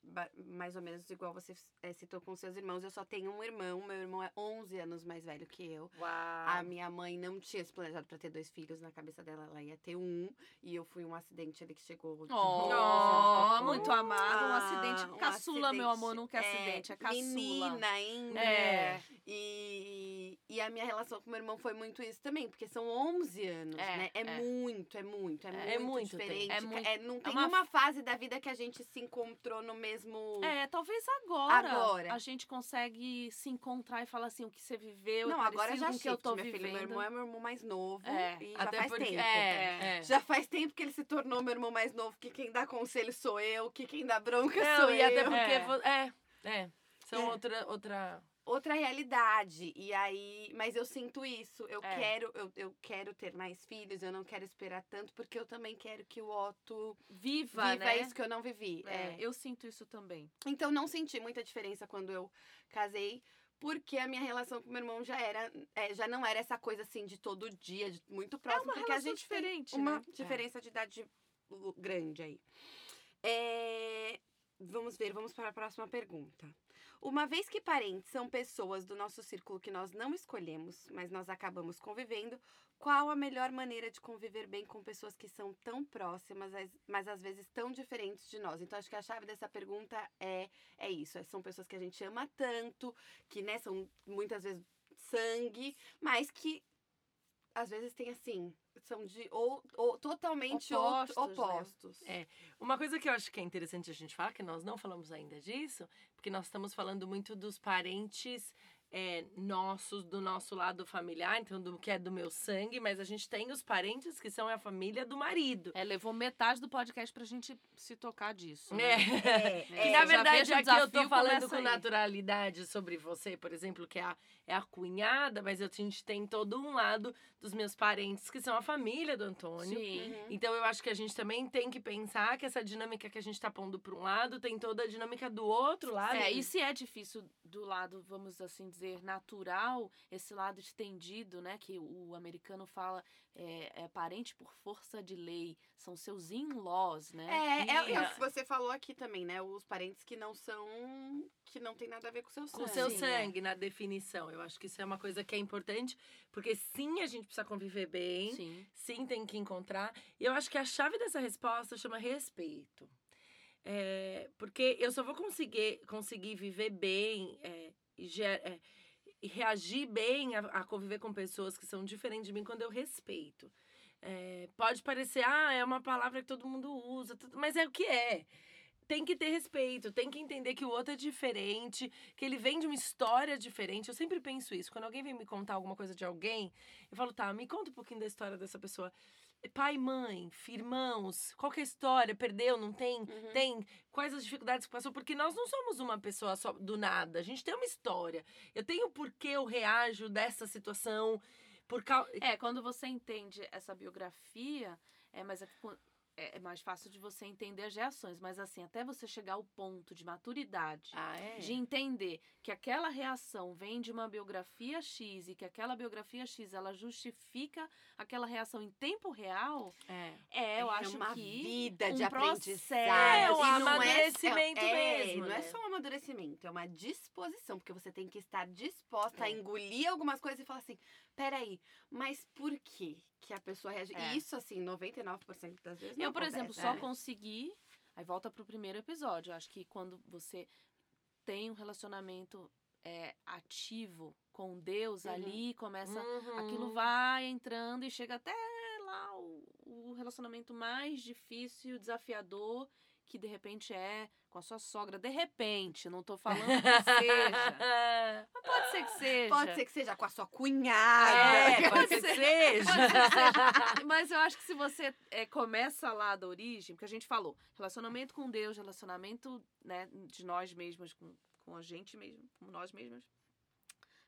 mais ou menos igual você é, citou com seus irmãos. Eu só tenho um irmão. Meu irmão é 11 anos mais velho que eu. Uau. A minha mãe não tinha se planejado pra ter dois filhos. Na cabeça dela, ela ia ter um. E eu fui um acidente ali que chegou. de- Oh, muito amado, um Ah, acidente. um Caçula, meu acidente. amor, nunca é acidente, é caçula. Menina ainda. É. E, e a minha relação com meu irmão foi muito isso também, porque são 11 anos, É, né? É, é. muito, é muito, é, É, é muito, muito tempo. diferente. É muito- É, não tem uma uma... fase da vida que a gente se encontrou no mesmo. É, talvez agora, Agora. a gente consegue se encontrar e falar assim, o que você viveu, não, é agora parecido já que eu tô minha filha. vivendo. Meu irmão é meu irmão mais novo. É, e já faz porque tempo. é, é. Já faz tempo que ele se tornou meu irmão mais novo, que quem dá conselho sou eu, que quem dá bronca Não, sou e eu. até porque É. é, é, são É. outra outra outra realidade. E aí, mas eu sinto isso. Eu É. quero, eu, eu quero ter mais filhos, eu não quero esperar tanto, porque eu também quero que o Otto Viva, viva né? isso que eu não vivi. É, É. eu sinto isso também. Então não senti muita diferença quando eu casei. Porque a minha relação com meu irmão já era, é, já não era essa coisa assim de todo dia, de- muito próximo. uma porque a gente diferente, uma né? diferença de idade grande aí. É, vamos ver, vamos para a próxima pergunta. Uma vez que parentes são pessoas do nosso círculo que nós não escolhemos, mas nós acabamos convivendo, qual a melhor maneira de conviver bem com pessoas que são tão próximas, as- mas às vezes tão diferentes de nós? Então, acho que a chave dessa pergunta é, é isso. é- São pessoas que a gente ama tanto, que né, são muitas vezes sangue, mas que às vezes tem assim, são de ou, ou totalmente Opostos, opostos. né? opostos. É. Uma coisa que eu acho que é interessante a gente falar, que nós não falamos ainda disso, porque nós estamos falando muito dos parentes é, nossos, do nosso lado familiar, então do que é do meu sangue, mas a gente tem os parentes que são a família do marido. É, levou metade do podcast pra gente se tocar disso. É. Né? É, Que é, na verdade, aqui eu tô falando com aí. naturalidade sobre você, por exemplo, que é a, é a cunhada, mas a gente tem todo um lado dos meus parentes que são a família do Antônio. Sim. Uhum. Então eu acho que a gente também tem que pensar que essa dinâmica que a gente tá pondo para um lado tem toda a dinâmica do outro lado. É, e se é difícil do lado, vamos assim dizer, natural, esse lado estendido, né, que o americano fala é, é parente por força de lei, são seus in-laws, né? É, é, E é que você falou aqui também, né? Os parentes que não são. que não tem nada a ver com o seu sangue. com o seu né? sangue na definição. Eu acho que isso é uma coisa que é importante, porque sim, a gente precisa conviver bem, Sim. sim, tem que encontrar. E eu acho que a chave dessa resposta chama respeito. É, porque eu só vou conseguir, conseguir viver bem é, e, é, e reagir bem a, a conviver com pessoas que são diferentes de mim quando eu respeito. Pode parecer, ah, é uma palavra que todo mundo usa, mas é o que é. Tem que ter respeito, tem que entender que o outro é diferente, que ele vem de uma história diferente. Eu sempre penso isso. Quando alguém vem me contar alguma coisa de alguém, eu falo, tá, me conta um pouquinho da história dessa pessoa. Pai, mãe, irmãos, qual que é a história? Perdeu, não tem? Uhum. Tem? Quais as dificuldades que passou? Porque nós não somos uma pessoa só do nada. A gente tem uma história. Eu tenho por que eu reajo dessa situação. Por causa. É, quando você entende essa biografia, é mais, é, é mais fácil de você entender as reações. Mas assim, até você chegar ao ponto de maturidade, Ah, é? de entender que aquela reação vem de uma biografia X e que aquela biografia X ela justifica aquela reação em tempo real, É. é, eu é acho uma que vida um de processo. aprendizado. É um amadurecimento é, é, mesmo, Não é só um amadurecimento, é uma disposição, porque você tem que estar disposta a É. engolir algumas coisas e falar assim: peraí, mas por que que a pessoa reage? É. E isso, assim, 99% das vezes. não Eu, por exemplo, acontece, só né? consegui. Aí volta pro primeiro episódio. Eu acho que quando você tem um relacionamento é, ativo com Deus Uhum. ali, começa. Uhum. Aquilo vai entrando e chega até lá o, o relacionamento mais difícil, desafiador, que de repente é com a sua sogra. De repente, não tô falando que seja. Mas pode ser que seja. Pode ser que seja com a sua cunhada. É, pode ser que seja. Pode ser que seja. Mas eu acho que se você é, começa lá da origem, porque a gente falou, relacionamento com Deus, relacionamento né, de nós mesmos, com, com a gente mesmo, com nós mesmos.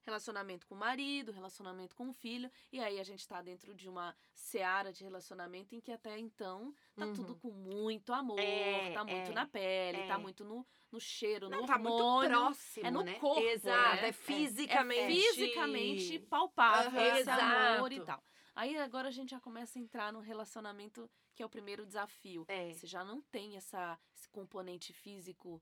Relacionamento com o marido, relacionamento com o filho. E aí a gente tá dentro de uma seara de relacionamento em que até então tá Uhum. tudo com muito amor, É, tá muito é, na pele, é. tá muito no, no cheiro, Não, no tá muito hormônio. próximo, é no né? corpo, Exato, né? é fisicamente. fisicamente palpável Aham. esse amor e Exato. tal. Aí agora a gente já começa a entrar no relacionamento que é o primeiro desafio. É. Você já não tem essa, esse componente físico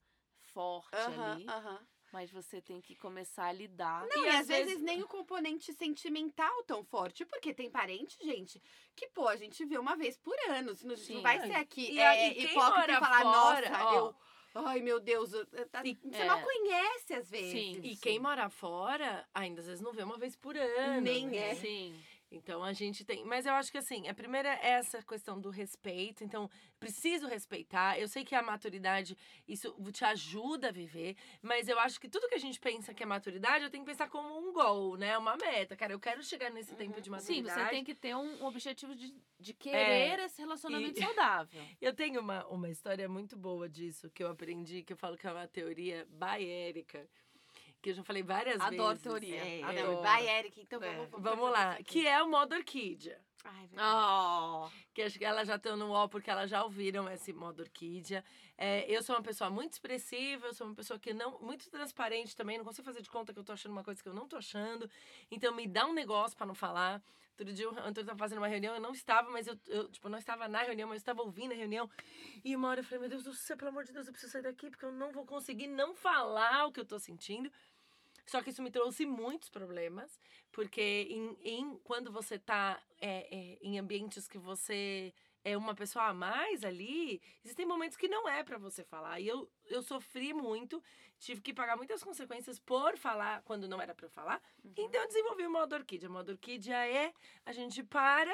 forte Aham, ali, aham. Mas você tem que começar a lidar. Não, E e, às vezes, vezes- nem o componente sentimental tão forte, porque tem parente, gente, que, pô, a gente vê uma vez por ano. Não, Sim. não vai ser aqui E é, quem hipócrita e falar, fora, nossa, ó. eu. Ai, meu Deus, eu- eu- tá- E- você é. mal conhece às vezes. Sim. E quem mora fora, ainda às vezes não vê uma vez por ano. Nem né? é. Sim. Então a gente tem. Mas eu acho que assim, a primeira é essa questão do respeito. Então, preciso respeitar. Eu sei que a maturidade, isso te ajuda a viver. Mas eu acho que tudo que a gente pensa que é maturidade, eu tenho que pensar como um goal, né? Uma meta. Cara, eu quero chegar nesse tempo de Uhum. Sim, maturidade. você tem que ter um objetivo de, de querer esse relacionamento E- saudável. Eu tenho uma, uma história muito boa disso, que eu aprendi, que eu falo que é uma teoria baérica. Que eu já falei várias Adoro vezes. teoria. É, Adoro. Vai, Eric, então É. vamos, Vamos lá, que é o modo orquídea. Ai. Oh. que acho que elas já estão no UOL porque elas já ouviram esse modo orquídea. É, eu sou uma pessoa muito expressiva, eu sou uma pessoa que não. muito transparente também, não consigo fazer de conta que eu tô achando uma coisa que eu não tô achando. Então me dá um negócio para não falar. Outro dia o Antônio tava fazendo uma reunião, eu não estava, mas eu, eu tipo, não estava na reunião, mas eu estava ouvindo a reunião. E uma hora eu falei, meu Deus do céu, pelo amor de Deus, eu preciso sair daqui, porque eu não vou conseguir não falar o que eu tô sentindo. Só que isso me trouxe muitos problemas, porque em, em- quando você tá é, é, em ambientes que você é uma pessoa a mais ali, existem momentos que não é pra você falar. E eu, eu sofri muito, tive que pagar muitas consequências por falar quando não era eu falar. Então eu desenvolvi o modo orquídea. O modo orquídea é a gente para,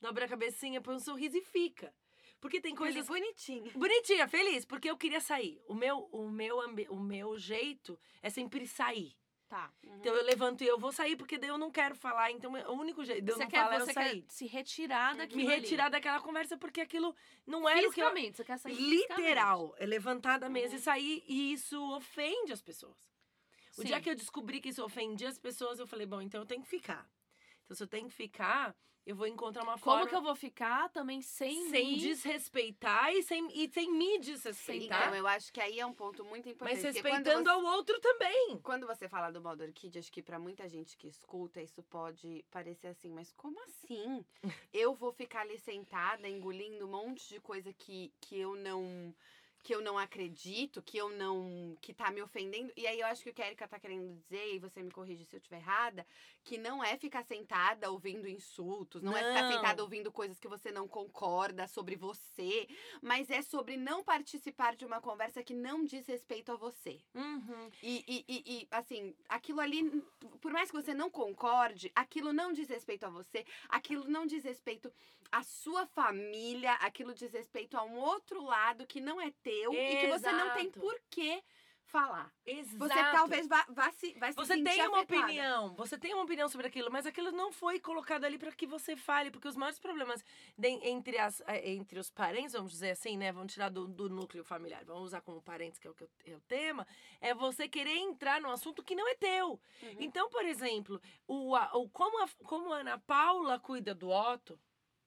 dobra a cabecinha, põe um sorriso e fica. Porque tem Coisa coisas bonitinha. Bonitinha, feliz, porque eu queria sair. O meu, o meu, o meu jeito é sempre sair. Tá. Então eu levanto e eu vou sair, porque daí eu não quero falar. Então o único jeito de eu Você não quer, falar é eu você sair. se retirar daquilo Me ali. retirar daquela conversa, porque aquilo não era o que eu... Você quer sair. Literal, é levantar da mesa Uhum. e sair, e isso ofende as pessoas. O Sim. dia que eu descobri que isso ofendia as pessoas, eu falei, bom, então eu tenho que ficar. Então se eu tenho que ficar, eu vou encontrar uma Como forma... que eu vou ficar também sem, Sem me... desrespeitar e sem, e sem me desrespeitar. Então, eu acho que aí é um ponto muito importante. Mas respeitando você- ao outro também. Quando você fala do modo orquídea, acho que pra muita gente que escuta, isso pode parecer assim, mas como assim? Eu vou ficar ali sentada, engolindo um monte de coisa que, que eu não que eu não acredito, que eu não. que tá me ofendendo. E aí eu acho que o que a Erika tá querendo dizer, e você me corrige se eu estiver errada, que não é ficar sentada ouvindo insultos, não, é ficar Não. sentada ouvindo coisas que você não concorda sobre você, mas é sobre não participar de uma conversa que não diz respeito a você. Uhum. E, e, e, e, assim, aquilo ali, por mais que você não concorde, aquilo não diz respeito a você, aquilo não diz respeito à sua família, aquilo diz respeito a um outro lado que não é teu e que você não tem Exato. Falar. Exato. Você talvez vá, vá se, vai se Você sentir tem uma afetada. opinião, você tem uma opinião sobre aquilo, mas aquilo não foi colocado ali para que você fale, porque os maiores problemas de- entre, as, eh, entre os parentes, vamos dizer assim, né? Vamos tirar do, do núcleo familiar, vamos usar como parentes, que é o, que é o tema, é você querer entrar num assunto que não é teu. Uhum. Então, por exemplo, o, o, como, a, como a Ana Paula cuida do Otto,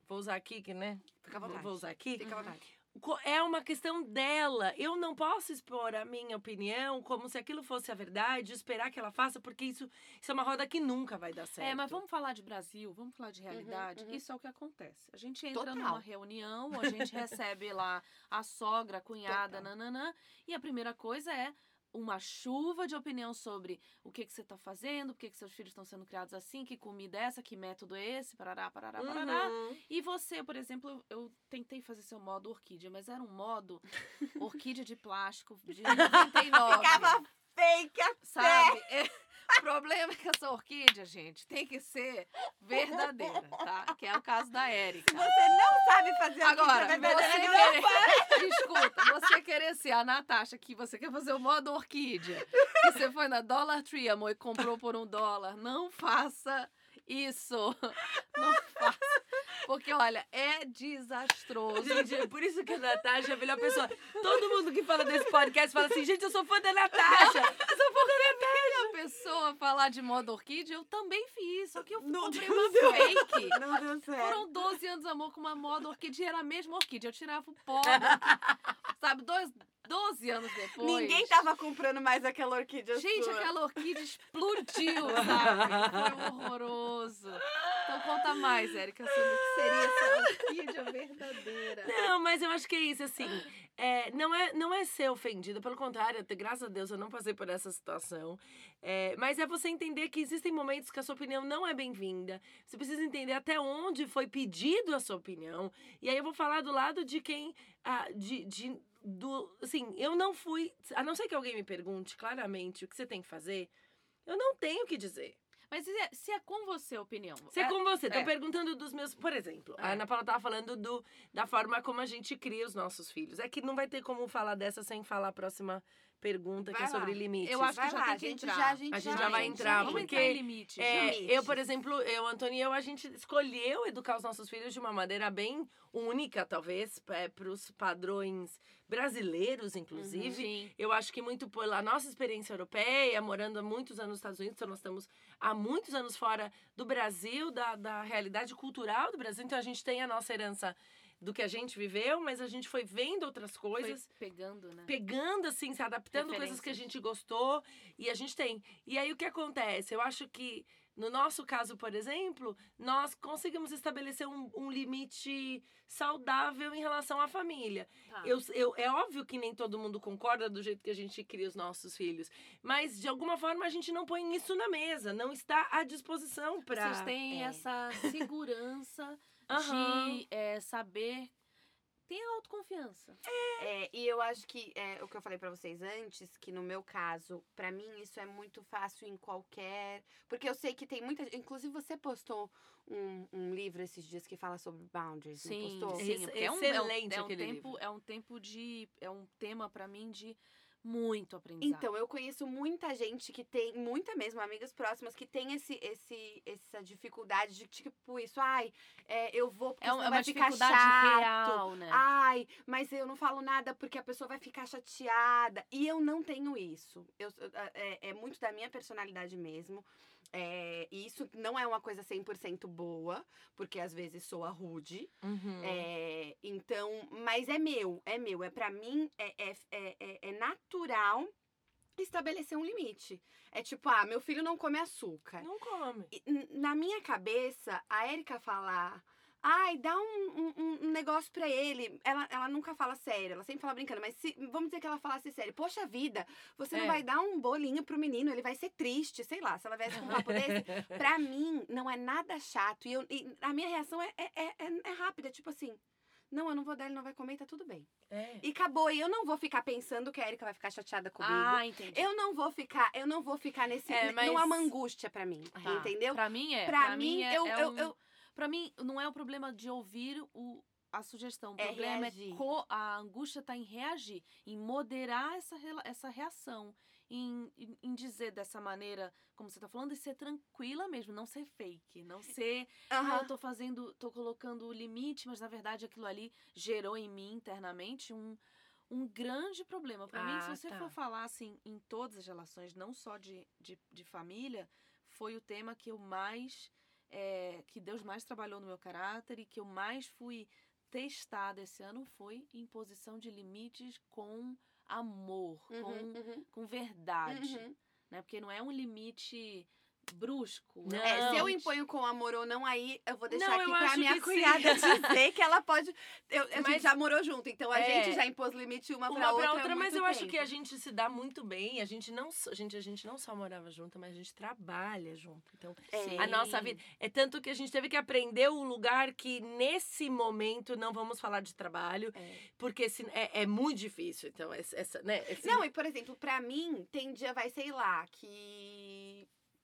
vou usar aqui, que, né? Fica à vontade. Vou usar aqui. Fica à vontade. É uma questão dela. Eu não posso expor a minha opinião como se aquilo fosse a verdade, esperar que ela faça, porque isso, isso é uma roda que nunca vai dar certo. É, mas vamos falar de Brasil, vamos falar de realidade. uhum. Isso é o que acontece. A gente entra Total. numa reunião, a gente recebe lá a sogra, a cunhada, Total. nananã, e a primeira coisa é uma chuva de opinião sobre o que, que você está fazendo, por que, que seus filhos estão sendo criados assim, que comida é essa, que método é esse, parará, parará, parará. Uhum. E você, por exemplo, eu, eu tentei fazer seu modo orquídea, mas era um modo orquídea de plástico de 99. Ficava fake sabe? É, o problema é que essa orquídea, gente, tem que ser verdadeira, tá? Que é o caso da Érica. Você não sabe fazer Agora, orquídea você verdadeira, não querer... Escuta, você querer ser a Natasha que você quer fazer o modo orquídea, que você foi na Dollar Tree, amor, e comprou por um dólar, não faça isso. Não faça. Porque, olha, é desastroso. Gente, é por isso que a Natasha é a melhor pessoa. Todo mundo que fala desse podcast fala assim, gente, eu sou fã da Natasha. Eu sou fã da Natasha. a pessoa falar de modo orquídea, eu também fiz. Só que eu Não comprei uma fake. Não deu certo. Foram 12 anos, amor, com uma moda orquídea. e Era a mesma orquídea. Eu tirava o pó. orquídea. Sabe, dois, 12 anos depois. Ninguém tava comprando mais aquela orquídea Gente, sua. aquela orquídea explodiu, sabe? Foi horroroso. Então conta mais, Érica, sobre o que seria essa orquídea verdadeira. Não, mas eu acho que é isso, assim. é, não, é, não é ser ofendida, pelo contrário, até, graças a Deus eu não passei por essa situação. É, mas é você entender que existem momentos que a sua opinião não é bem-vinda. Você precisa entender até onde foi pedido a sua opinião. E aí eu vou falar do lado de quem. ah, de, de, do, assim, eu não fui. A não ser que alguém me pergunte claramente o que você tem que fazer, eu não tenho o que dizer. Mas se é, se é com você a opinião. Se é com você, tô é. perguntando dos meus. Por exemplo, a É. Ana Paula tava falando do, da forma como a gente cria os nossos filhos. É que não vai ter como falar dessa sem falar a próxima pergunta que Vai é sobre lá. limites. Eu acho Vai que já lá, tem a que gente entrar. já, a gente A gente já, já vai entrar, Vamos porque, entrar em limite. É, eu, por exemplo, eu, Antônio e eu, a gente escolheu educar os nossos filhos de uma maneira bem única, talvez, para os padrões brasileiros, inclusive. Sim. Eu acho que muito pela nossa experiência europeia, morando há muitos anos nos Estados Unidos, então nós estamos há muitos anos fora do Brasil, da, da realidade cultural do Brasil, então a gente tem a nossa herança do que a gente viveu, mas a gente foi vendo outras coisas Foi pegando, né? pegando, assim, se adaptando coisas que a gente gostou e a gente tem. E aí o que acontece? Eu acho que, no nosso caso, por exemplo, nós conseguimos estabelecer um, um limite saudável em relação à família. Tá. Eu, eu, é óbvio que nem todo mundo concorda do jeito que a gente cria os nossos filhos, mas de alguma forma a gente não põe isso na mesa, não está à disposição para. Vocês têm é. essa segurança Aham. de é, saber. Tem a autoconfiança. É, e eu acho que é, o que eu falei pra vocês antes, que no meu caso, pra mim isso é muito fácil em qualquer. Porque eu sei que tem muita. Inclusive, você postou um, um livro esses dias que fala sobre boundaries, não postou? sim. sim. É um, é um, excelente é um aquele tempo, livro. É um tempo de. É um tema pra mim de muito aprendizado. Então, eu conheço muita gente que tem, muita mesmo, amigas próximas, que tem esse, esse, essa dificuldade de, tipo, isso, ai, é, eu vou porque é, um- senão é vai uma ficar dificuldade chato. real, né? Ai, mas eu não falo nada porque a pessoa vai ficar chateada. E eu não tenho isso. Eu, eu- é, é muito da minha personalidade mesmo. É, e isso não é uma coisa 100% boa, porque às vezes soa rude. Uhum. É, então, mas é meu, é meu. É para mim, é, é, é, é- é natural estabelecer um limite. É tipo, ah, meu filho não come açúcar. Não come. E, Na minha cabeça, a Erika falar. Ai, dá um, um- um negócio pra ele. Ela, ela nunca fala sério, ela sempre fala brincando, mas se, vamos dizer que ela falasse sério. Poxa vida, você não É. vai dar um bolinho pro menino, ele vai ser triste, sei lá, se ela viesse com um papo desse. Pra mim, não é nada chato. E, eu, e a minha reação é, é, é, é- é rápida, tipo assim. Não, eu não vou dar, ele não vai comer, tá tudo bem. É. E acabou. E eu não vou ficar pensando que a Erika vai ficar chateada comigo. Ah, entendi. eu não vou ficar, eu não vou ficar nesse. É, Não é mas- uma angústia pra mim. Tá. Entendeu? Pra mim é. Pra mim, é, eu- é eu- um- eu- Pra mim, não é o problema de ouvir o, a sugestão. O É problema reagir. é co- a angústia tá em reagir, em moderar essa, essa reação, em, em, em dizer dessa maneira, como você tá falando, e ser tranquila mesmo, não ser fake, não ser. Ah, Aham. eu tô fazendo, tô colocando o limite, mas na verdade aquilo ali gerou em mim internamente um, um grande problema. Pra mim, Ah, se você tá. for falar assim em todas as relações, não só de, de, de família, foi o tema que eu mais. É, que Deus mais trabalhou no meu caráter e que eu mais fui testada esse ano foi imposição de limites com amor, Uhum, com, uhum, com verdade. uhum. Né? Porque não é um limite brusco. Não. É, se eu imponho com amor ou não, aí eu vou deixar Não, aqui pra minha sim. cunhada dizer que ela pode. Eu, a gente Mas- já morou junto, então a É. gente já impôs limite uma, uma pra outra. pra há outra, mas muito eu acho que tempo. a gente se dá muito bem. A gente não, só- gente, a gente não só morava junto, mas a gente trabalha junto. Então, É. a nossa vida é tanto que a gente teve que aprender o lugar que nesse momento não vamos falar de trabalho, É. porque se, é, é muito difícil. Então, essa, essa, né? esse- Não, e por exemplo, pra mim, tem dia, vai, sei lá, que.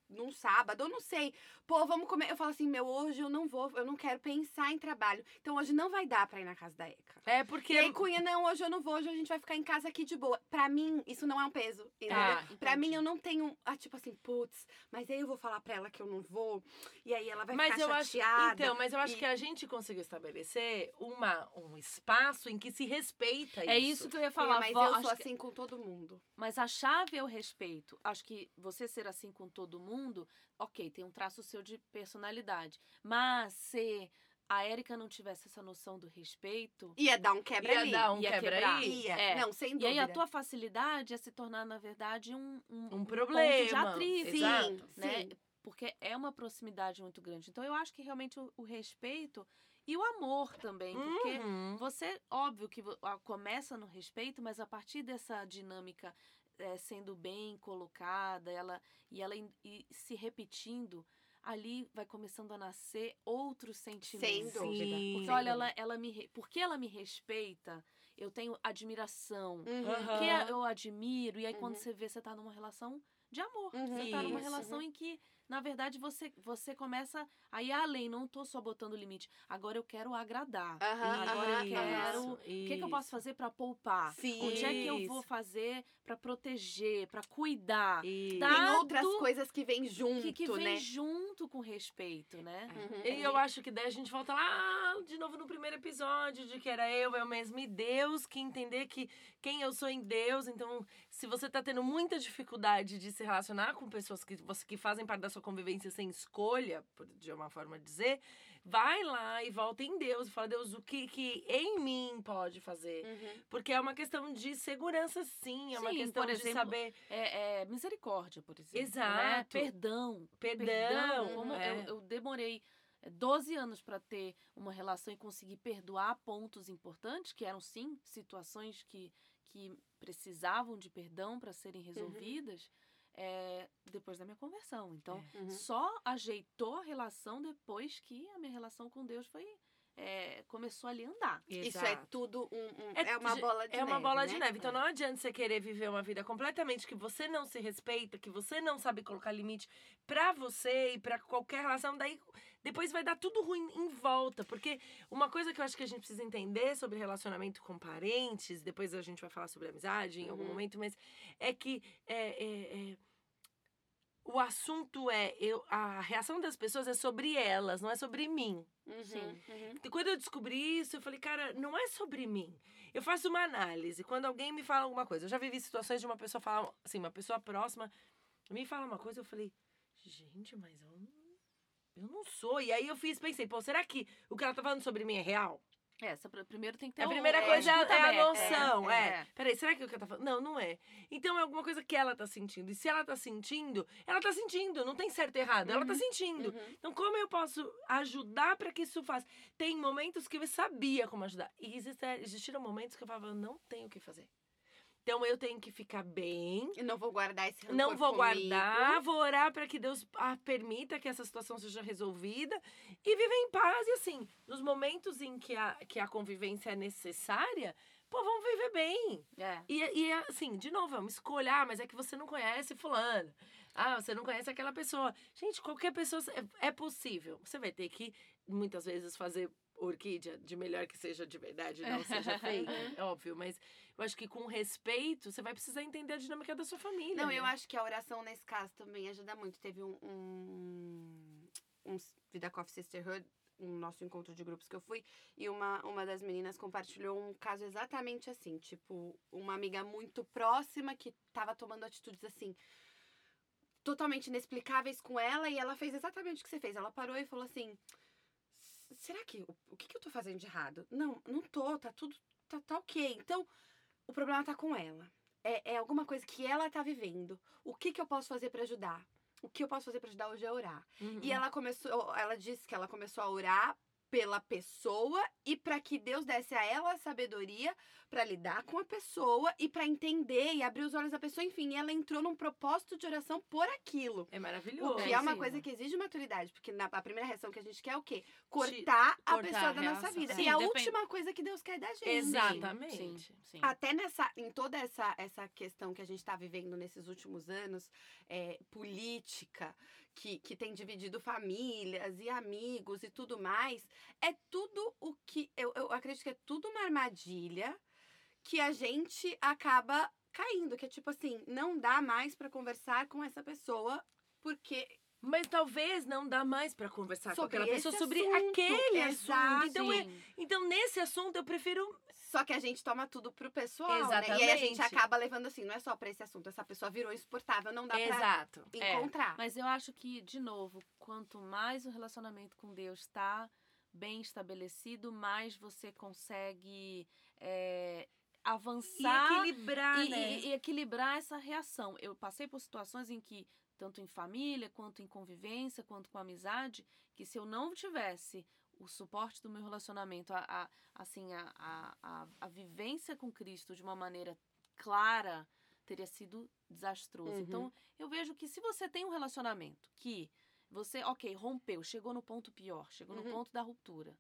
Num sábado, eu não sei. Pô, vamos comer. Eu falo assim, meu, hoje eu não vou, eu não quero pensar em trabalho. Então hoje não vai dar pra ir na casa da Eka. é porque E aí, Cunha, não, hoje eu não vou, hoje a gente vai ficar em casa aqui de boa. Pra mim, isso não é um peso, entendeu? Tá, pra entendi. mim, eu não tenho, ah, tipo assim, putz, mas aí eu vou falar pra ela que eu não vou, e aí ela vai mas ficar eu acho, chateada. então, mas eu acho e- que a gente conseguiu estabelecer uma, um espaço em que se respeita É isso que eu ia falar. mas vó, eu acho sou que- assim com todo mundo. Mas a chave é o respeito. Acho que você ser assim com todo mundo, ok, tem um traço seu de personalidade. Mas se a Érica não tivesse essa noção do respeito, Ia dar um quebra Ia ali. dar um ia quebra quebrar. aí. Ia. É. Não, sem e dúvida. aí a tua facilidade ia se tornar, na verdade, um, um, Um um ponto de problema. atrito. Sim, Exato. né? sim. Porque é uma proximidade muito grande. Então eu acho que realmente o, o respeito e o amor também. Porque Uhum. você, óbvio que começa no respeito, mas a partir dessa dinâmica eh, sendo bem colocada, ela e ela e se repetindo, ali vai começando a nascer outros Sem sentimentos. dúvida. Sim. Porque sem olha, ela, ela me, porque ela me respeita, eu tenho admiração. Uhum. Porque eu admiro, e aí quando Uhum. você vê, você tá numa relação de amor. Uhum. Você tá numa Isso. relação em que na verdade, você, você começa a ir além. Não tô só botando limite. Agora eu quero agradar. Aham, Agora aham, eu quero. O que, que eu posso fazer para poupar? Sim. Onde é que eu vou fazer para proteger, para cuidar? Isso. Tá. Tem Dado outras coisas que vêm junto, Que, que vem né? junto com respeito, né? Uhum. E eu acho que daí a gente volta lá de novo no primeiro episódio, de que era eu, eu mesmo e Deus, que entender que quem eu sou em Deus. Então, se você tá tendo muita dificuldade de se relacionar com pessoas que, você, que fazem parte da sua convivência sem escolha, por- de uma forma de dizer, vai lá e volta em Deus e fala, Deus, o que, que em mim pode fazer? Uhum. Porque é uma questão de segurança, sim. É uma Sim, questão por de exemplo, saber É, é misericórdia, por exemplo. Né? Exato. Perdão. perdão. Como é. eu, eu demorei é, 12 anos para ter uma relação e conseguir perdoar pontos importantes, que eram sim situações que, que precisavam de perdão para serem resolvidas, é, depois da minha conversão. Então, Uhum. só ajeitou a relação depois que a minha relação com Deus foi é, começou ali a andar. Isso é Exato. tudo um, um- É é, uma de- bola de é neve. uma bola de né? neve. Então não adianta você querer viver uma vida completamente que você não se respeita, que você não sabe colocar limite pra você e pra qualquer relação. Daí depois vai dar tudo ruim em volta. Porque uma coisa que eu acho que a gente precisa entender sobre relacionamento com parentes, depois a gente vai falar sobre amizade em algum Uhum. momento, mas é que é, é, é, o assunto é eu, a reação das pessoas é sobre elas, não é sobre mim. Uhum, Sim. uhum. E quando eu descobri isso, eu falei, cara, não é sobre mim. Eu faço uma análise. Quando alguém me fala alguma coisa, eu já vivi situações de uma pessoa falar, assim, uma pessoa próxima me fala uma coisa, eu falei, gente, mas eu não, eu não sou. E aí eu fiz, pensei, pô, será que o que ela tá falando sobre mim é real? É, Essa pr- primeiro tem que ter a primeira é, coisa escuta é a noção. É, é. Peraí, será que o que ela tá falando? Não, não é. Então é alguma coisa que ela tá sentindo. E se ela tá sentindo, ela tá sentindo. Não tem certo e errado. Ela tá sentindo. Uhum. Então, como eu posso ajudar para que isso faça? Tem momentos que eu sabia como ajudar. E existiram momentos que eu falava, eu não tenho o que fazer. Então, eu tenho que ficar bem. E não vou guardar esse rancor Não vou comigo. guardar, vou orar para que Deus ah, permita que essa situação seja resolvida e viver em paz. E assim, nos momentos em que a, que a convivência é necessária, pô, vamos viver bem. É. E, e assim, de novo, é uma escolha. Ah, mas é que você não conhece fulano. Ah, você não conhece aquela pessoa. Gente, qualquer pessoa é, é possível. Você vai ter que, muitas vezes, fazer orquídea, de melhor que seja de verdade, não seja fake, é óbvio. Mas eu acho que com respeito, você vai precisar entender a dinâmica da sua família. Não, né? eu acho que a oração nesse caso também ajuda muito. Teve um, um, um Vida Coffee Sisterhood, um nosso encontro de grupos que eu fui, e uma, uma das meninas compartilhou um caso exatamente assim. Tipo, uma amiga muito próxima que tava tomando atitudes assim. Totalmente inexplicáveis com ela, e ela fez exatamente o que você fez. Ela parou e falou assim: será que. O, o que, que eu tô fazendo de errado? Não, não tô, tá tudo. Tá, tá ok. Então, o problema tá com ela. É, é alguma coisa que ela tá vivendo. O que, que eu posso fazer pra ajudar? O que eu posso fazer pra ajudar hoje é orar. Uhum. E ela começou, ela disse que ela começou a orar pela pessoa e para que Deus desse a ela a sabedoria para lidar com a pessoa e para entender e abrir os olhos da pessoa, enfim, ela entrou num propósito de oração por aquilo. É O maravilhoso. que é uma sim. coisa que exige maturidade, porque na, a primeira reação que a gente quer é o quê? Cortar a cortar pessoa a da nossa vida. Sim, e a depende- última coisa que Deus quer da gente. Exatamente. Sim, sim. Até nessa, em toda essa, essa questão que a gente está vivendo nesses últimos anos, é, política, que, que tem dividido famílias e amigos e tudo mais, é tudo o que. Eu, eu acredito que é tudo uma armadilha que a gente acaba caindo. Que é tipo assim, não dá mais para conversar com essa pessoa, porque Mas talvez não dá mais pra conversar com Sobre aquela pessoa sobre assunto, aquele exato. assunto. Então, é- então, nesse assunto, eu prefiro. Só que a gente toma tudo pro pessoal, né? E aí a gente Exatamente. acaba levando assim, não é só pra esse assunto, essa pessoa virou insuportável, não dá pra Exato. É, encontrar. Mas eu acho que, de novo, quanto mais o relacionamento com Deus está bem estabelecido, mais você consegue é, E avançar equilibrar, e, né? e- e equilibrar essa reação. Eu passei por situações em que, tanto em família, quanto em convivência, quanto com amizade, que se eu não tivesse o suporte do meu relacionamento, a, a- assim, a, a, a, a vivência com Cristo de uma maneira clara, teria sido desastroso. Uhum. Então, eu vejo que se você tem um relacionamento que você, ok, rompeu, chegou no ponto pior, chegou Uhum. no ponto da ruptura,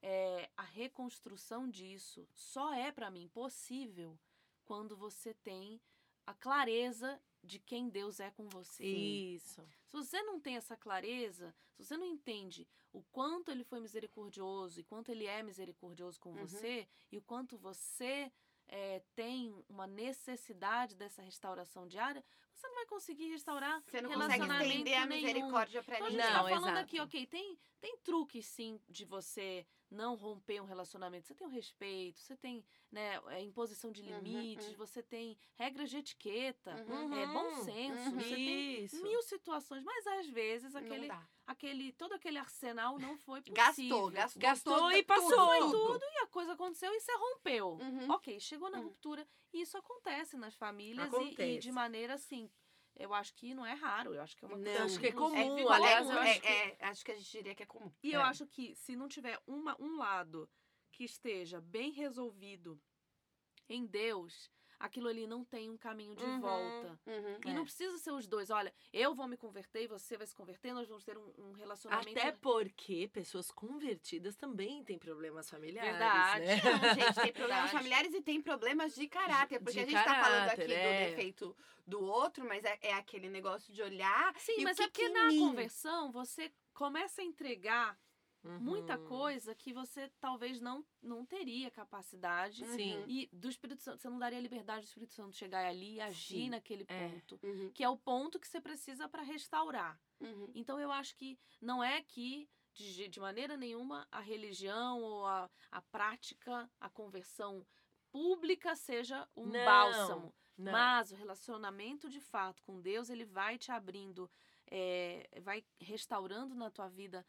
é, a reconstrução disso só é, para mim, possível quando você tem a clareza de quem Deus é com você. Isso. Se você não tem essa clareza, se você não entende o quanto ele foi misericordioso e quanto ele é misericordioso com Uhum. você e o quanto você eh, tem uma necessidade dessa restauração diária, você não vai conseguir restaurar Você não consegue estender a nenhum. misericórdia pra Então a ninguém. gente Não, tá falando exato. aqui, ok, tem, tem truques sim de você não romper um relacionamento. Você tem o respeito, você tem né, a imposição de Uhum, limites, uhum. você tem regras de etiqueta, Uhum. é, bom senso, uhum. você tem mil situações, mas às vezes Não aquele, dá. Aquele todo aquele arsenal não foi possível. Gastou, gastou. Gastou e passou. tudo, Foi tudo. E a coisa aconteceu e você rompeu. Uhum. Ok, chegou na Uhum. ruptura. E isso acontece nas famílias e- E, Acontece. de maneira assim. Eu acho que não é raro, eu acho que é uma Não. coisa Acho que é comum, aliás, é, é- acho que- é, acho que a gente diria que é comum. E eu É. acho que se não tiver uma, um lado que esteja bem resolvido em Deus, aquilo ali não tem um caminho de Uhum. volta. Uhum. E É. não precisa ser os dois. Olha, eu vou me converter e você vai se converter, nós vamos ter um, um relacionamento. Até porque pessoas convertidas também têm problemas familiares. Verdade. Né? Não, gente, tem problemas Verdade. familiares e tem problemas de caráter. De Porque a gente tá falando aqui é. do defeito do outro, mas é, é aquele negócio de olhar. Sim, E o mas que é porque que na conversão você começa a entregar muita Uhum. coisa que você talvez não, não teria capacidade. Sim. E do Espírito Santo, você não daria liberdade do Espírito Santo chegar ali e agir Sim, naquele é. ponto. Uhum, Que é o ponto que você precisa para restaurar. uhum. Então eu acho que não é que, de, de maneira nenhuma, a religião ou a, a prática, a conversão pública seja um Não, bálsamo. Não. Mas o relacionamento de fato com Deus, ele vai te abrindo, é, vai restaurando na tua vida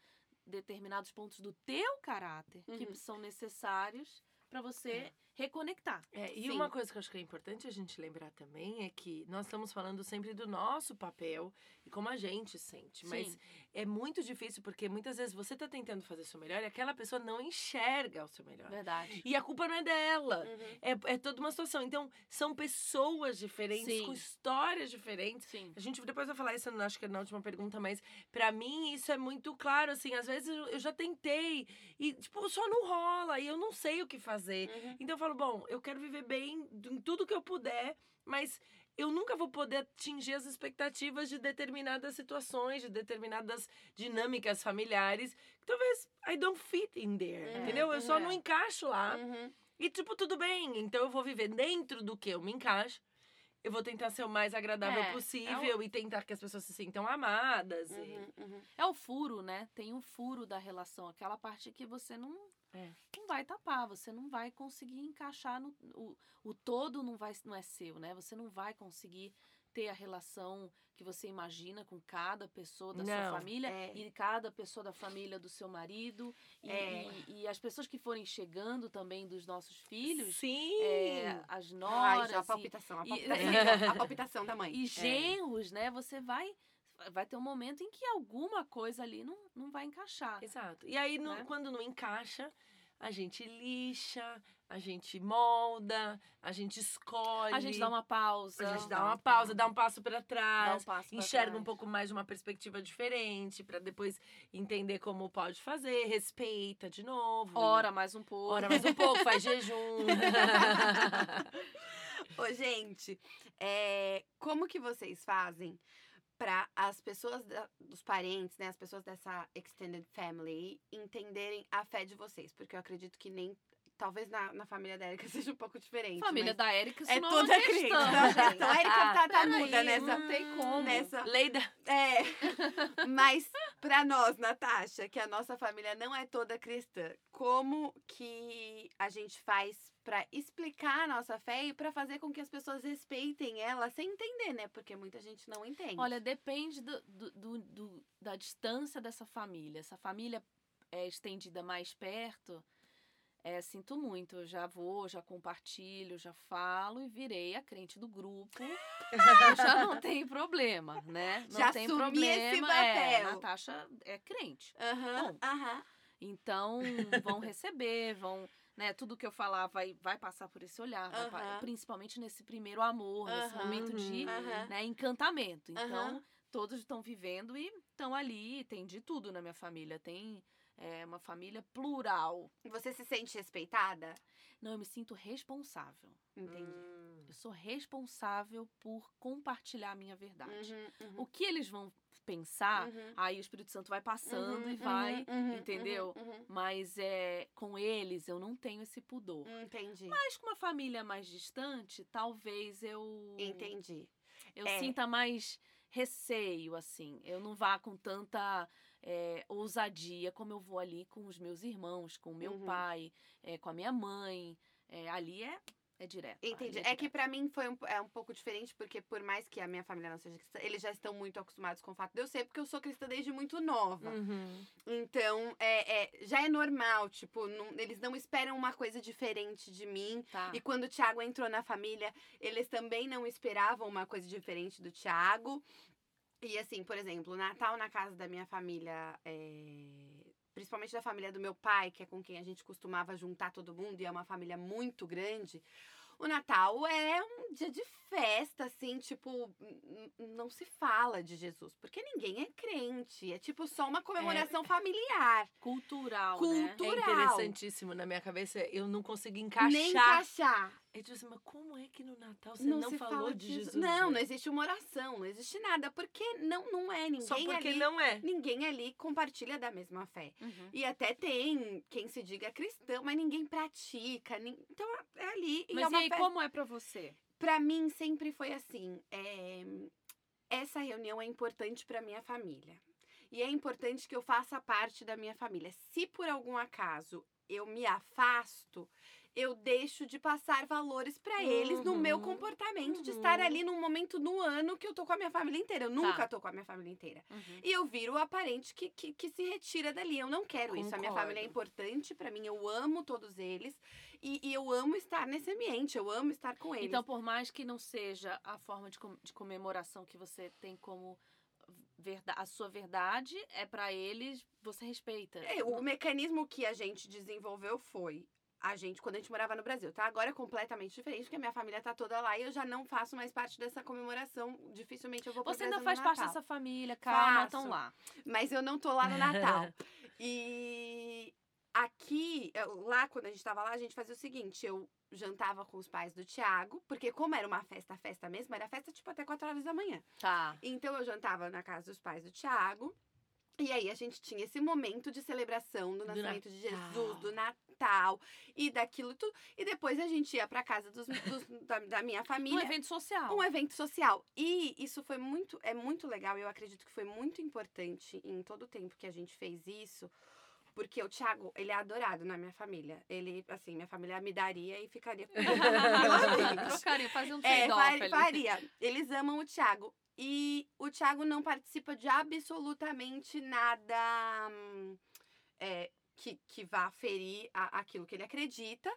determinados pontos do teu caráter que Uhum. são necessários para você É. reconectar. É, e Sim. uma coisa que eu acho que é importante a gente lembrar também é que nós estamos falando sempre do nosso papel e como a gente sente. Mas Sim. é muito difícil porque muitas vezes você está tentando fazer o seu melhor e aquela pessoa não enxerga o seu melhor. Verdade. E a culpa não é dela. Uhum. É, é toda uma situação. Então, são pessoas diferentes, Sim. com histórias diferentes. Sim. A gente depois vai falar isso, acho que é na última pergunta, mas pra mim isso é muito claro, assim, às vezes eu, já tentei e, tipo, só não rola e eu não sei o que fazer. Uhum. Então eu falo, bom, eu quero viver bem em tudo que eu puder, mas eu nunca vou poder atingir as expectativas de determinadas situações, de determinadas dinâmicas familiares. que Talvez I don't fit in there, Uhum, entendeu? Eu só uhum. não encaixo lá. Uhum. E, tipo, tudo bem. Então eu vou viver dentro do que eu me encaixo. Eu vou tentar ser o mais agradável É, é possível e tentar que as pessoas se sintam amadas. e- Uhum. Uhum. É o furo, né? Tem um furo da relação, aquela parte que você não, É. não vai tapar, você não vai conseguir encaixar no o, o todo não vai não é seu, né? Você não vai conseguir ter a relação que você imagina com cada pessoa da sua Não, família é. e cada pessoa da família do seu marido e, É. e, e as pessoas que forem chegando também dos nossos filhos, Sim! é, as Ai, noras já a e- palpitação, a e- palpitação, a palpitação da mãe. e genros, né? Você vai vai ter um momento em que alguma coisa ali não, não vai encaixar. Exato. E aí, no- Né? quando não encaixa, a gente lixa, a gente molda, a gente escolhe. A gente dá uma pausa. A gente dá uma pausa, dá um passo para dá um trás. passo pra enxerga trás. um pouco mais de uma perspectiva diferente, para depois entender como pode fazer, respeita de novo. Ora mais um pouco. Ora mais um pouco, faz jejum. Ô, gente, é, como que vocês fazem para as pessoas da- dos parentes, né, as pessoas dessa extended family entenderem a fé de vocês? Porque eu acredito que nem talvez na, na família da Erika seja um pouco diferente. Família mas da Érica, isso é não toda é cristã. Então a Erika tá, tá peraí, muda nessa. não tem como. Nessa, Lei da... é, mas pra nós, Natasha, que a nossa família não é toda cristã, como que a gente faz pra explicar a nossa fé e pra fazer com que as pessoas respeitem ela sem entender, né? Porque muita gente não entende. Olha, depende do, do- do- do- da distância dessa família. Essa família é estendida mais perto, é, sinto muito. Eu já vou, já compartilho, já falo e virei a crente do grupo. Eu já não tem problema, né? Não Já tem problema. esse É, papel. Natasha é crente. Aham, Bom. aham. Então, vão receber, vão. Né, tudo que eu falar vai, vai passar por esse olhar, vai Aham. principalmente nesse primeiro amor, nesse momento de aham. né, encantamento. Então, todos estão vivendo e estão ali. Tem de tudo na minha família. Tem é, uma família plural. Você se sente respeitada? Não, eu me sinto responsável. Entendi. Hum. Eu sou responsável por compartilhar a minha verdade. Uhum, uhum, O que eles vão pensar, uhum. aí o Espírito Santo vai passando Uhum, e vai, uhum, uhum, entendeu? Mas é com eles eu não tenho esse pudor. Entendi. Mas com uma família mais distante, talvez eu Entendi. eu É. sinta mais receio, assim. Eu não vá com tanta é, ousadia como eu vou ali com os meus irmãos, com o meu Uhum. pai, é, com a minha mãe. É, ali é, é direto. Entendi. é É que direto. pra mim foi um, é um pouco diferente, porque por mais que a minha família não seja cristã, eles já estão muito acostumados com o fato de eu ser, porque eu sou cristã desde muito nova. Uhum. Então, é, é- já é normal, tipo, não- eles não esperam uma coisa diferente de mim. Tá. E quando o Thiago entrou na família, eles também não esperavam uma coisa diferente do Thiago. E assim, por exemplo, Natal na casa da minha família, é, principalmente da família do meu pai, que é com quem a gente costumava juntar todo mundo, e é uma família muito grande. O Natal é um dia de festa, assim, tipo, não se fala de Jesus, porque ninguém é crente. É tipo só uma comemoração familiar. Cultural, Cultu- né? É Cultural. interessantíssimo na minha cabeça. Eu não consigo encaixar. Nem encaixar. Eu disse assim, mas como é que no Natal você não, não, falou fala de. Jesus? Não, né? não existe uma oração, não existe nada, porque não, não é ninguém Só porque ali. não é. Ninguém ali compartilha da mesma fé. Uhum. E até tem quem se diga cristão, mas ninguém pratica. nin- Então é ali. E Mas é e uma aí, festa. como é pra você? Pra mim sempre foi assim. é, Essa reunião é importante pra minha família. E é importante que eu faça parte da minha família. Se por algum acaso eu me afasto, eu deixo de passar valores pra eles no meu Uhum, comportamento de estar uhum. ali num momento no ano que eu tô com a minha família inteira. Eu nunca tô com a minha família inteira. Uhum. E eu viro o aparente que, que, que se retira dali. Eu não quero isso. A minha família é Concordo. importante pra mim. Eu amo todos eles. E, e eu amo estar nesse ambiente. Eu amo estar com eles. Então, por mais que não seja a forma de, com- de comemoração que você tem como verda- a sua verdade, é pra eles, você respeita. É, o mecanismo que a gente desenvolveu foi a gente, quando a gente morava no Brasil, tá? Agora é completamente diferente, porque a minha família tá toda lá e eu já não faço mais parte dessa comemoração. Dificilmente eu vou pro Você ainda faz parte dessa família, calma, estão lá. Mas eu não tô lá no Natal. e aqui, eu- lá quando a gente tava lá, a gente fazia o seguinte, eu jantava com os pais do Tiago, porque como era uma festa, festa mesmo, era festa tipo até 4 horas da manhã. Tá. Então eu jantava na casa dos pais do Tiago. E aí a gente tinha esse momento de celebração do Do nascimento de Natal. Jesus, do Natal e daquilo tudo. E depois a gente ia pra casa dos, dos- da, da minha Um família. evento social. Um evento social. E isso foi muito, é muito legal. Eu acredito que foi muito importante em todo o tempo que a gente fez isso. Porque o Thiago, ele é adorado na minha família. Ele, assim, minha família me daria e ficaria com. Trocaria, fazer um É, trade-off faria. Eles amam o Thiago. E o Thiago não participa de absolutamente nada hum, é, que, que vá ferir a- aquilo que ele acredita.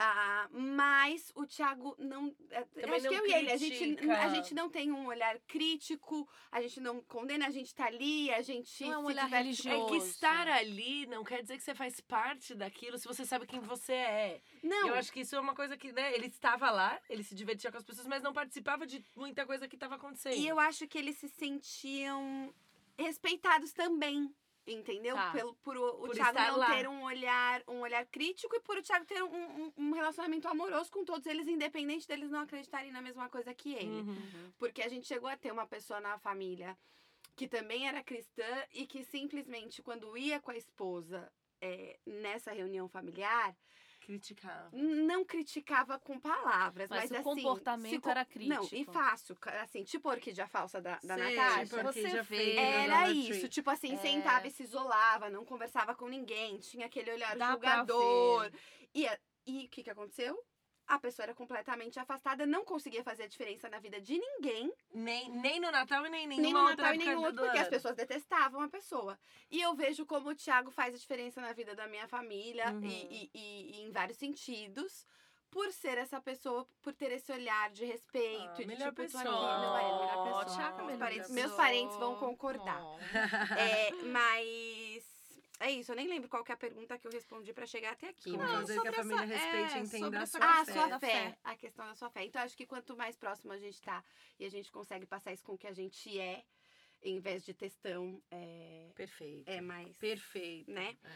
Ah, mas o Thiago não. é, Também acho não que eu e ele, a gente, critica. a gente não tem um olhar crítico, a gente não condena, a gente tá ali, a gente. Não é um se olhar diverte É religioso. que estar ali não quer dizer que você faz parte daquilo se você sabe quem você é. Não, Eu acho que isso é uma coisa que, né, ele estava lá, ele se divertia com as pessoas, mas não participava de muita coisa que estava acontecendo. E eu acho que eles se sentiam respeitados também. Entendeu? Tá. Pelo, por o, o Por Thiago estar não lá. ter um olhar, um olhar crítico e por o Thiago ter um, um, um relacionamento amoroso com todos eles, independente deles não acreditarem na mesma coisa que ele. Uhum. Porque a gente chegou a ter uma pessoa na família que também era cristã e que simplesmente, quando ia com a esposa é, nessa reunião familiar, Criticava. não criticava com palavras, Mas mas, o assim, comportamento se era Não, e crítico. fácil, assim, tipo a orquídea falsa da, da Sei, Natasha. tipo, Você vê. Era isso, tipo assim, É. sentava e se isolava, não conversava com ninguém, tinha aquele olhar Dá pra julgador. ver. E e o que, que aconteceu? A pessoa era completamente afastada, não conseguia fazer a diferença na vida de ninguém, Nem, nem no Natal e nem em nem nenhuma no outra Natal e do outro, porque as pessoas detestavam a pessoa. E eu vejo como o Thiago faz a diferença na vida da minha família Uhum. e, e- e- e em vários sentidos. Por ser essa pessoa, por ter esse olhar de respeito, Ah, de melhor tipo, pessoa. aqui, não é a melhor pessoa. Thiago é a meus, melhor parentes, pessoa. meus parentes vão concordar. Oh. É, mas é isso, eu nem lembro qual que é a pergunta que eu respondi pra chegar até aqui. Como mas- fazer sobre que a família essa- respeite é, e entenda sobre a sua Ah, a fé. sua fé, fé. a questão da sua fé. Então, acho que quanto mais próximo a gente tá e a gente consegue passar isso com o que a gente é, em vez de textão, é, Perfeito. é mais. Perfeito. Né? É.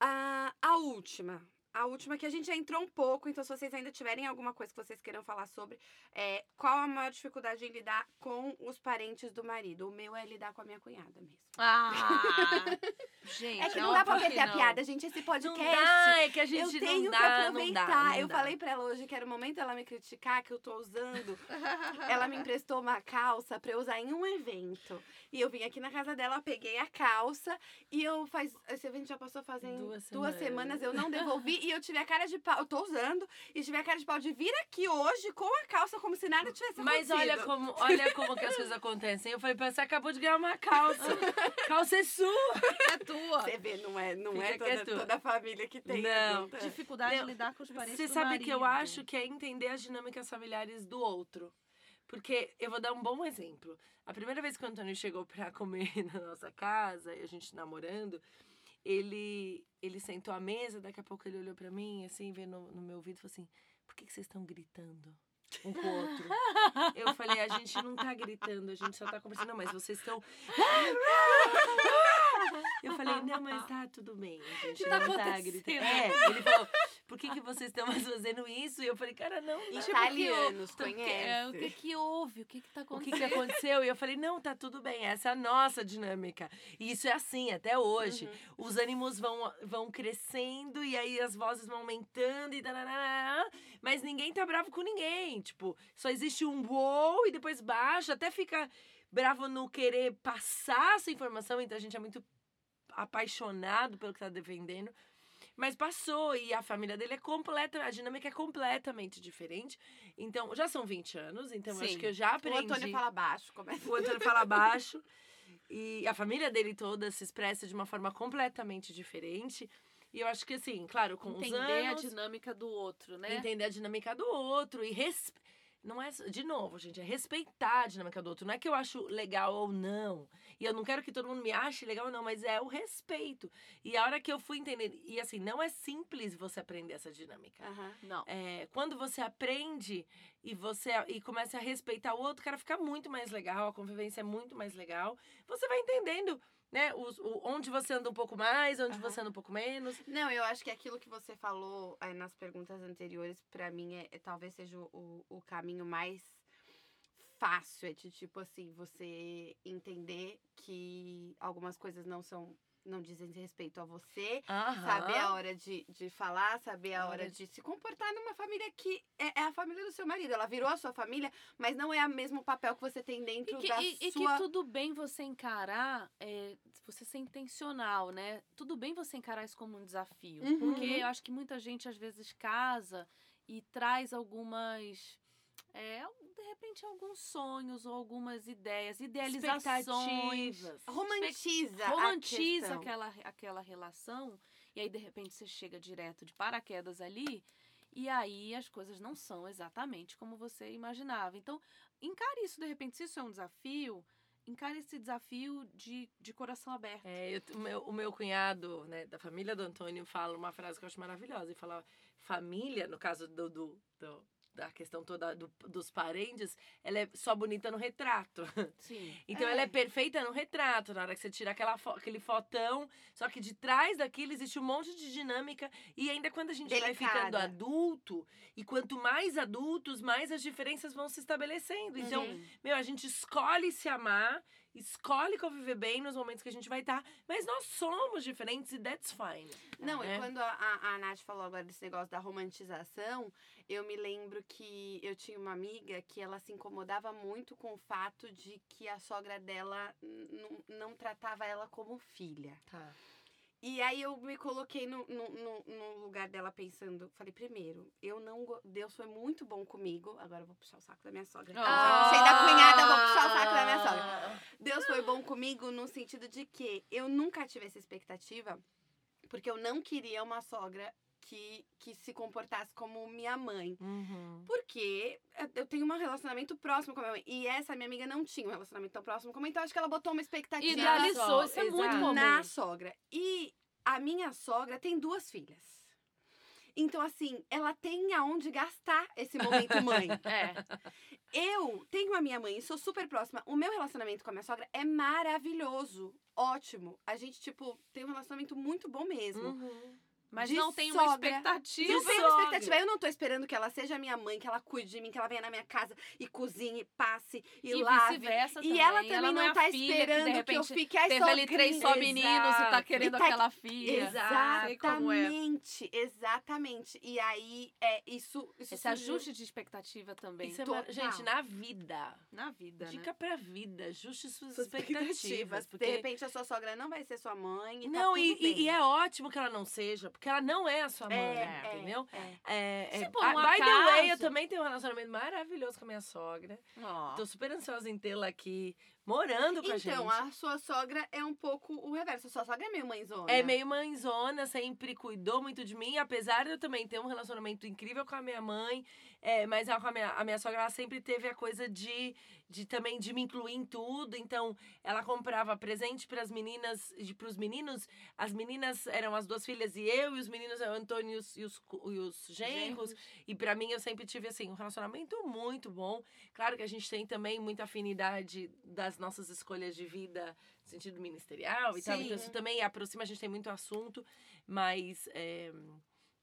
Ah, a última. a última que a gente já entrou um pouco, então se vocês ainda tiverem alguma coisa que vocês queiram falar sobre, é qual a maior dificuldade em lidar com os parentes do marido? O meu é lidar com a minha cunhada mesmo. Ah! Gente, É que não dá pra que perder a não. piada, gente. Esse Não podcast. dá, é que a Eu gente tenho não que dá, não aproveitar. dá. não eu dá. falei pra ela hoje que era o momento dela me criticar que eu tô usando. ela me emprestou uma calça pra eu usar em um evento. E eu vim aqui na casa dela, peguei a calça e eu faz. Esse evento já passou fazem Duas duas, semanas. semanas. eu não devolvi e eu tive a cara de pau. Eu tô usando e tive a cara de pau de vir aqui hoje com a calça como se nada tivesse Mas acontecido. olha como, olha como que as coisas acontecem. Eu falei, pra você acabou de ganhar uma calça. calça é sua. É tua. Você vê, não é, não Fica é toda, quieto. toda a família que tem. Não. tá? Dificuldade Não, de lidar com os parentes Você do sabe que eu acho que é entender as dinâmicas familiares do outro. Porque eu vou dar um bom exemplo. A primeira vez que o Antônio chegou pra comer na nossa casa, e a gente namorando, ele, ele sentou à mesa, daqui a pouco ele olhou pra mim, assim, veio no, no meu ouvido e falou assim: por que, que vocês estão gritando? Um com o outro. Eu falei, a gente não tá gritando, a gente só tá conversando, não, mas vocês estão. Eu falei, não, mas tá tudo bem. A gente tá não tá acontecendo? gritando. É, ele falou, por que, que vocês estão mais fazendo isso? E eu falei, cara, não. Italianos, O que- conhece. o que que houve? O que que tá O que, acontecendo? que aconteceu? E eu falei, não, tá tudo bem, essa é a nossa dinâmica. E isso é assim até hoje. Os ânimos vão, vão crescendo e aí as vozes vão aumentando e tarará, mas ninguém tá bravo com ninguém. Tipo, só existe um uou e depois baixa, até fica bravo no querer passar essa informação, então a gente é muito apaixonado pelo que tá defendendo. Mas passou e a família dele é completa, a dinâmica é completamente diferente. Então, já são 20 anos, então acho que eu já O aprendi. Antônio fala baixo, começa. O Antônio fala baixo. E a família dele toda se expressa de uma forma completamente diferente. E eu acho que, assim, claro, com Entender os a anos, dinâmica do outro, né? entender a dinâmica do outro e res... não é de novo, gente, é respeitar a dinâmica do outro. Não é que eu acho legal ou não. E eu não quero que todo mundo me ache legal ou não, mas é o respeito. E a hora que eu fui entender, e assim, não é simples você aprender essa dinâmica. Aham. Não. É, quando você aprende e você e começa a respeitar o outro, cara, fica muito mais legal, a convivência é muito mais legal. Você vai entendendo, né, os, o, onde você anda um pouco mais, onde Aham. você anda um pouco menos. Não, eu acho que aquilo que você falou eh, nas perguntas anteriores, pra mim, é, é- talvez seja o, o, o caminho mais fácil. É de, tipo assim, você entender que algumas coisas não são. Não dizem respeito a você. Saber a hora de, de falar, saber a hora de se comportar numa família que é, é a família do seu marido. Ela virou a sua família, mas não é o mesmo papel que você tem dentro E que, da e- e sua. que tudo bem você encarar, é, você ser intencional, né? Tudo bem você encarar isso como um desafio. Uhum. Porque eu acho que muita gente, às vezes, casa e traz algumas. é, de repente, alguns sonhos ou algumas ideias, idealizações. Romantiza. romantiza aquela, aquela relação e aí de repente você chega direto de paraquedas ali e aí as coisas não são exatamente como você imaginava. Então, encare isso de repente, se isso é um desafio, encare esse desafio de, de coração aberto. É, eu- o, meu, o meu cunhado, né, da família do Antônio, fala uma frase que eu acho maravilhosa. Ele fala, família, no caso do, do, do- da questão toda do- dos parentes, ela é só bonita no retrato. Sim. Então É. ela é perfeita no retrato, na hora que você tira aquela fo- aquele fotão. Só que de trás daquilo existe um monte de dinâmica. E ainda quando a gente vai ficando Delicada. adulto, e quanto mais adultos, mais as diferenças vão se estabelecendo. Então, Sim. meu, a gente escolhe se amar, escolhe conviver bem nos momentos que a gente vai estar. Mas nós somos diferentes e that's fine. Não, né? e quando a, a, a Nath falou agora desse negócio da romantização, eu me lembro que eu tinha uma amiga que ela se incomodava muito com o fato de que a sogra dela não tratava ela como filha. Tá. E aí eu me coloquei no, no, no- no lugar dela pensando, falei, primeiro, eu não. Deus foi muito bom comigo. Agora eu vou puxar o saco da minha sogra. Ah. Já puxei da cunhada, eu vou puxar o saco da minha sogra. Deus foi bom comigo no sentido de que eu nunca tive essa expectativa, porque eu não queria uma sogra que, que se comportasse como minha mãe. Uhum. Porque eu tenho um relacionamento próximo com a minha mãe. E essa minha amiga não tinha um relacionamento tão próximo com a mãe, então acho que ela botou uma expectativa Idealizou, isso é muito comum. na sogra. E a minha sogra tem duas filhas. Então, assim, ela tem aonde gastar esse momento mãe. É. Eu tenho a minha mãe e sou super próxima. O meu relacionamento com a minha sogra é maravilhoso. Ótimo. A gente, tipo, tem um relacionamento muito bom mesmo. Uhum. Mas de não tem uma sogra. expectativa. Não tem uma expectativa. Eu não tô esperando que ela seja minha mãe, que ela cuide de mim, que ela venha na minha casa e cozinhe, passe e, E lave. E também. ela também Ela não, é tá filha que, de esperando que, eu fique ai, Teve ali três só meninos e tá Exato. querendo E tá- aquela filha. Sei como é. Exatamente, exatamente. E aí, é isso. isso Esse surgiu- ajuste de expectativa também. Isso é mar- Gente, na vida. Na vida, Dica né? pra vida. Ajuste suas, suas expectativas. De Porque... repente, a sua sogra não vai ser sua mãe. E Não, tá e, tudo e- bem. e é ótimo que ela não seja, porque ela não é a sua mãe, É, é, entendeu? é. É, é, Se por um by the way, eu acaso- também tenho um relacionamento maravilhoso com a minha sogra. Ó. Tô super ansiosa em tê-la aqui morando com a gente. Então, a sua sogra é um pouco o reverso. A sua sogra é meio mãezona. É meio mãezona, sempre cuidou muito de mim, apesar de eu também ter um relacionamento incrível com a minha mãe. É, mas a, minha, a minha sogra, ela sempre teve a coisa de, de também de me incluir em tudo. Então, ela comprava presente para as meninas e para os meninos. As meninas eram as duas filhas e eu, e os meninos eram o Antônio e os, e os, e os genros. E pra mim eu sempre tive assim um relacionamento muito bom. Claro que a gente tem também muita afinidade das nossas escolhas de vida no sentido ministerial e tal. Então Sim. isso também aproxima, a gente tem muito assunto, mas é,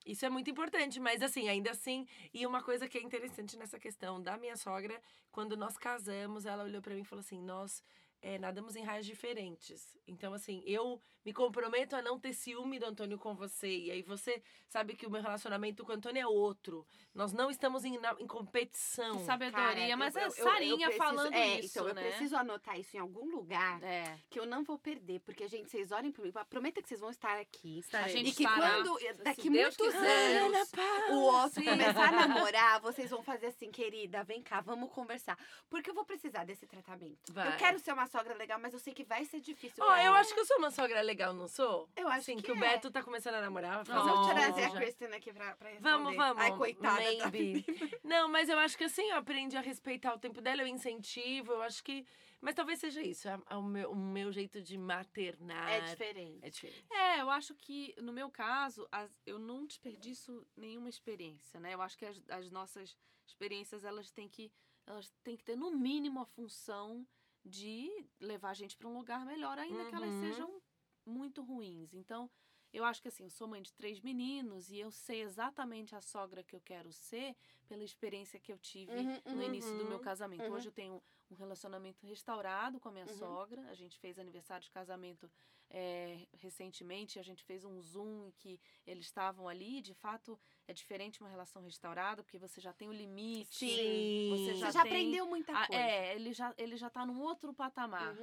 isso é muito importante. Mas assim, ainda assim, e uma coisa que é interessante nessa questão da minha sogra, quando nós casamos, ela olhou pra mim e falou assim: nós é, nadamos em raios diferentes. Então, assim, eu me comprometo a não ter ciúme do Antônio com você. E aí você sabe que o meu relacionamento com o Antônio é outro. Nós não estamos em, na- em competição. Que sabedoria, Cara, mas eu- é eu- eu- eu Sarinha preciso- falando é, isso, Então, eu né? preciso anotar isso em algum lugar É. que eu não vou perder. Porque, gente, vocês olhem pra mim. Prometa que vocês vão estar aqui. A gente E que estará. quando, daqui Deus muitos anos, o outro começar a namorar, vocês vão fazer assim, querida, vem cá, vamos conversar. Porque eu vou precisar desse tratamento. Vai. Eu quero ser uma sogra legal, mas eu sei que vai ser difícil. Pra eu mim. acho que eu sou uma sogra legal, não sou? Eu acho Sim, que, que, o é. Beto tá começando a namorar. vou trazer a. Kristen aqui pra, pra responder. Vamos, vamos. Ai, coitada. Maybe. Não, mas eu acho que assim, eu aprendi a respeitar o tempo dela, eu incentivo, eu acho que. Mas talvez seja isso, é, é o, meu, o meu jeito de maternar. É diferente. É diferente. É, eu acho que, no meu caso, as- eu não desperdiço nenhuma experiência, né? Eu acho que as, as nossas experiências, elas têm que elas têm que ter, no mínimo, a função de levar a gente para um lugar melhor, ainda que elas Uhum. sejam muito ruins. Então, eu acho que assim, eu sou mãe de três meninos e eu sei exatamente a sogra que eu quero ser pela experiência que eu tive Uhum, no uhum, início do meu uhum, casamento. uhum. Hoje eu tenho um relacionamento restaurado com a minha Uhum. sogra. A gente fez aniversário de casamento é, recentemente. A gente fez um Zoom em que eles estavam ali. De fato, é diferente uma relação restaurada, porque você já tem o limite. Sim. Você Você já, já tem aprendeu muita coisa. é, ele já, ele já tá num outro patamar.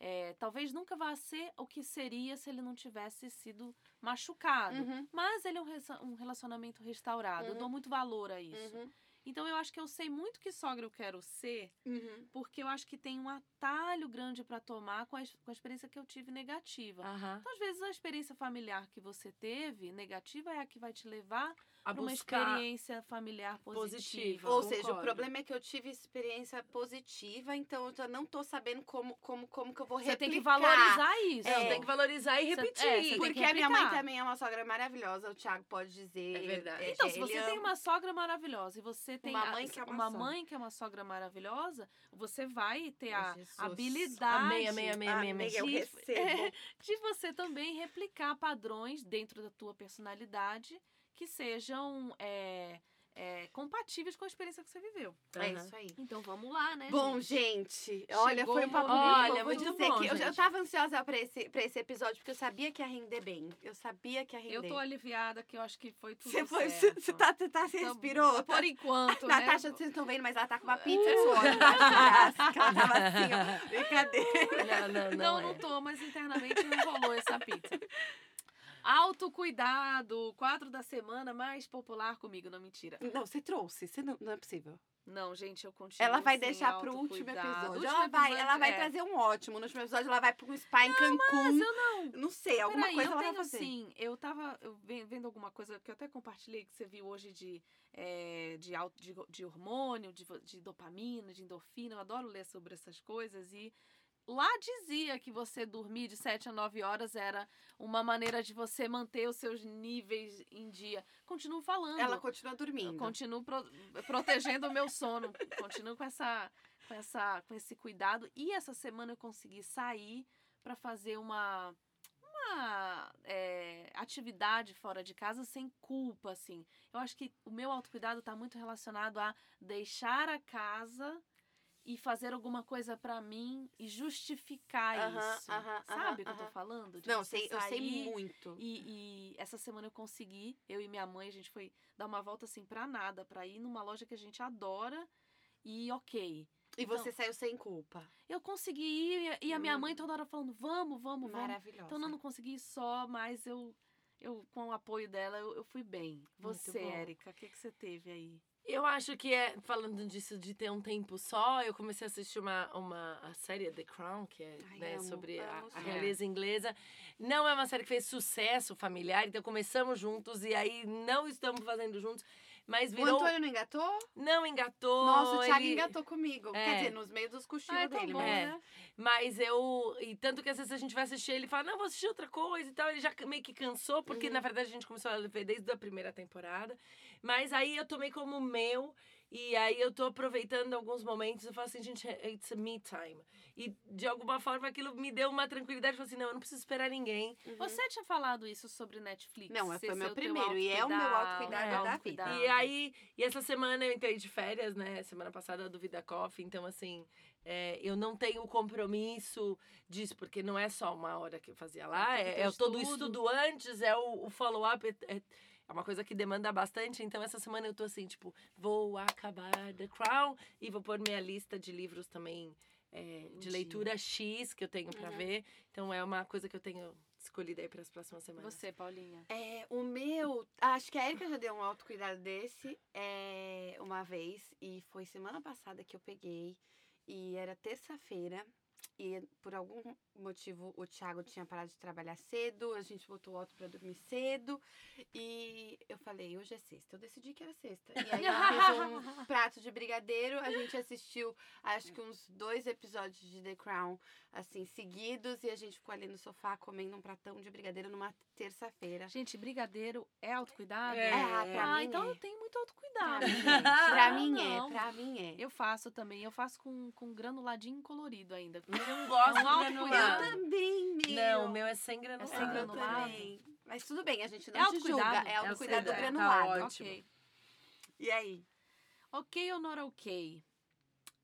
Uhum. É, talvez nunca vá ser o que seria se ele não tivesse sido machucado. Uhum. Mas ele é um, um relacionamento restaurado. Eu Uhum. dou muito valor a isso. Uhum. Então eu acho que eu sei muito que sogra eu quero ser, Uhum. porque eu acho que tem um atalho grande para tomar com a, com a experiência que eu tive negativa. Aham. Então, às vezes, a experiência familiar que você teve, negativa, é a que vai te levar A uma experiência familiar positiva. positiva. Ou seja, o problema é que eu tive experiência positiva, então eu já não tô sabendo como, como, como que eu vou Você tem que replicar. valorizar isso. Não, tem que valorizar e é, repetir. tem que Porque a minha mãe replicar. também é uma sogra maravilhosa, o Thiago pode dizer. É verdade. É, Então, é, se ele você tem ama- uma sogra maravilhosa e você tem Uma a- mãe que é uma uma sogra. mãe que é uma sogra maravilhosa, você vai ter a Jesus. habilidade Amém, amém, amém, amém, amém. Eu de- recebo. de você também replicar padrões dentro da tua personalidade que sejam é, é, compatíveis com a experiência que você viveu. É Aham. isso aí. Então vamos lá, né? Bom, gente? gente, olha, foi um papo muito Olha, bom. Vou dizer bom, que eu, eu tava ansiosa pra esse, pra esse episódio, porque eu sabia que ia render bem. Eu sabia que ia render. Eu tô aliviada que eu acho que foi tudo Você foi, você tá, você tá, Então, respirou? Por enquanto, né? Natasha, vocês estão vendo, mas ela tá com uma pizza de suor ela tava assim, ó. Brincadeira. Não, não, não. Não, é. não tô, mas internamente não rolou essa pizza. Autocuidado, quadro da semana mais popular comigo, não mentira. Não, você trouxe, você não, não é possível. Não, gente, eu continuo Ela vai deixar pro último episódio. Último ela vai, episódio, ela vai é. trazer um ótimo. No último episódio, ela vai um spa em Cancún. Mas eu não. Não sei, alguma Peraí, coisa eu ela tenho vai fazer. assim, eu tava eu vendo alguma coisa que eu até compartilhei que você viu hoje de, é, de, de, de hormônio, de, de dopamina, de endorfina. Eu adoro ler sobre essas coisas e lá dizia que você dormir de 7 a 9 horas era uma maneira de você manter os seus níveis em dia. Continuo falando. Ela continua Eu dormindo. continuo pro- protegendo o meu sono. Continuo com essa, com essa, com esse cuidado. E essa semana eu consegui sair para fazer uma, é, atividade fora de casa sem culpa, assim. Eu acho que o meu autocuidado está muito relacionado a deixar a casa e fazer alguma coisa pra mim e justificar Aham, isso. aham, Sabe aham, o que eu tô falando? De Não, sei, eu sei muito. E, e essa semana eu consegui, eu e minha mãe, a gente foi dar uma volta assim pra nada, pra ir numa loja que a gente adora e ok. E então- você saiu sem culpa. Eu consegui ir e a minha Hum. mãe toda hora falando, vamos, vamos, vamos. Maravilhosa. Então eu não consegui ir só, mas eu, eu com o apoio dela, eu, eu fui bem. Você. Érica, o que, que você teve aí? Eu acho que é, falando disso de ter um tempo só, eu comecei a assistir uma, uma a série The Crown, que é Ai, né, amo, sobre a, amo a realeza inglesa. Não é uma série que fez sucesso familiar, então começamos juntos e aí não estamos fazendo juntos, mas O virou. Antônio não engatou? Não engatou. Nossa, o Thiago ele- engatou comigo. É. Quer dizer, nos meios dos cochilos Ah, tão dele, bom, mas... É. né? Mas eu. E tanto que às vezes a gente vai assistir, ele fala, não, vou assistir outra coisa e tal. Ele já meio que cansou, porque Uhum. na verdade a gente começou a ver desde a primeira temporada. Mas aí eu tomei como meu. E aí eu tô aproveitando alguns momentos. Eu falo assim, gente, it's a me time. E de alguma forma aquilo me deu uma tranquilidade. Eu falei assim, não, eu não preciso esperar ninguém. Você tinha falado isso sobre Netflix? Não, foi meu primeiro, e é o meu autocuidado da vida. E aí, e essa semana eu entrei de férias, né? Semana passada do Vida Coffee, então assim, é, eu não tenho compromisso disso, porque não é só uma hora que eu fazia lá, é, é o todo o estudo. estudo antes, é o, o follow-up, é, é- uma coisa que demanda bastante, então essa semana eu tô assim, tipo, vou acabar The Crown e vou pôr minha lista de livros também é, de leitura X que eu tenho pra Uhum. ver, então é uma coisa que eu tenho escolhido aí para as próximas semanas. Você, Paulinha. É, o meu, acho que a Erika já deu um autocuidado desse é, uma vez, e foi semana passada que eu peguei, e era terça-feira, e por algum motivo o Thiago tinha parado de trabalhar cedo, a gente botou o Otto pra dormir cedo, e eu falei, hoje é sexta. Eu decidi que era sexta. E aí eu fiz um prato de brigadeiro, a gente assistiu acho que uns dois episódios de The Crown, assim, seguidos, e a gente ficou ali no sofá comendo um pratão de brigadeiro numa terça-feira. Gente, brigadeiro é autocuidado? É, Ah, pra ah, mim então é. eu tenho muito autocuidado. Pra mim, gente. pra Ah, mim é, pra mim é. Eu faço também. Eu faço com, com granuladinho colorido ainda. Eu não gosto É de autocuidado. Eu também, meu. Não, o meu é sem granulado. sem Eu granulado. também. Mas tudo bem, a gente É não te autocuidado? julga. É É autocuidado do autocuidado, granulado. tá ótimo. Ok. E aí? Ok ou not ok?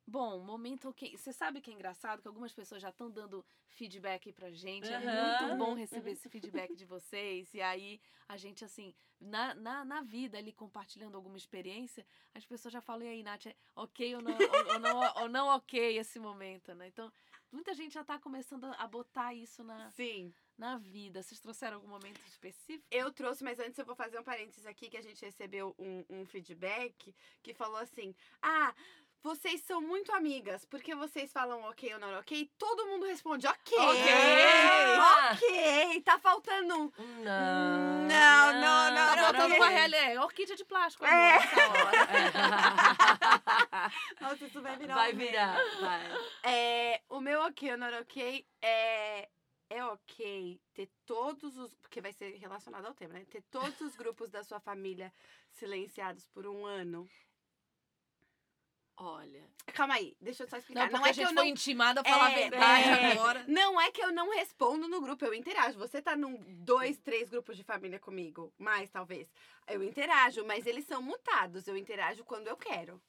Bom, momento ok. Você sabe que é engraçado que algumas pessoas já estão dando feedback pra gente. É Aham. muito bom receber esse feedback de vocês. E aí, a gente, assim, na, na, na vida ali, compartilhando alguma experiência, as pessoas já falam, e aí, Nath, é ok ou não, ou, ou não, ou não ok esse momento, né? Então, muita gente já tá começando a botar isso na, Sim. na vida. Vocês trouxeram algum momento específico? Eu trouxe, mas antes eu vou fazer um parênteses aqui que a gente recebeu um, um feedback que falou assim: Ah, vocês são muito amigas, porque vocês falam ok ou não ok, todo mundo responde ok. Ok. Ok, tá faltando um. Não. Não, não, não, Tá não, voltando não. com a realidade. É orquídea de plástico, É. hora. Nossa, isso vai virar Vai um virar, vai. É, o meu ok ou não ok é. É ok ter todos os. Porque vai ser relacionado ao tema, né? Ter todos os grupos da sua família silenciados por um ano. Olha, Calma aí, deixa eu só explicar. Não, porque é a gente que eu foi não. intimada a falar É, a verdade é. agora. Não é que eu não respondo no grupo, eu interajo. Você tá num dois, três grupos de família comigo, mais talvez. Eu interajo, mas eles são mutados. Eu interajo quando eu quero.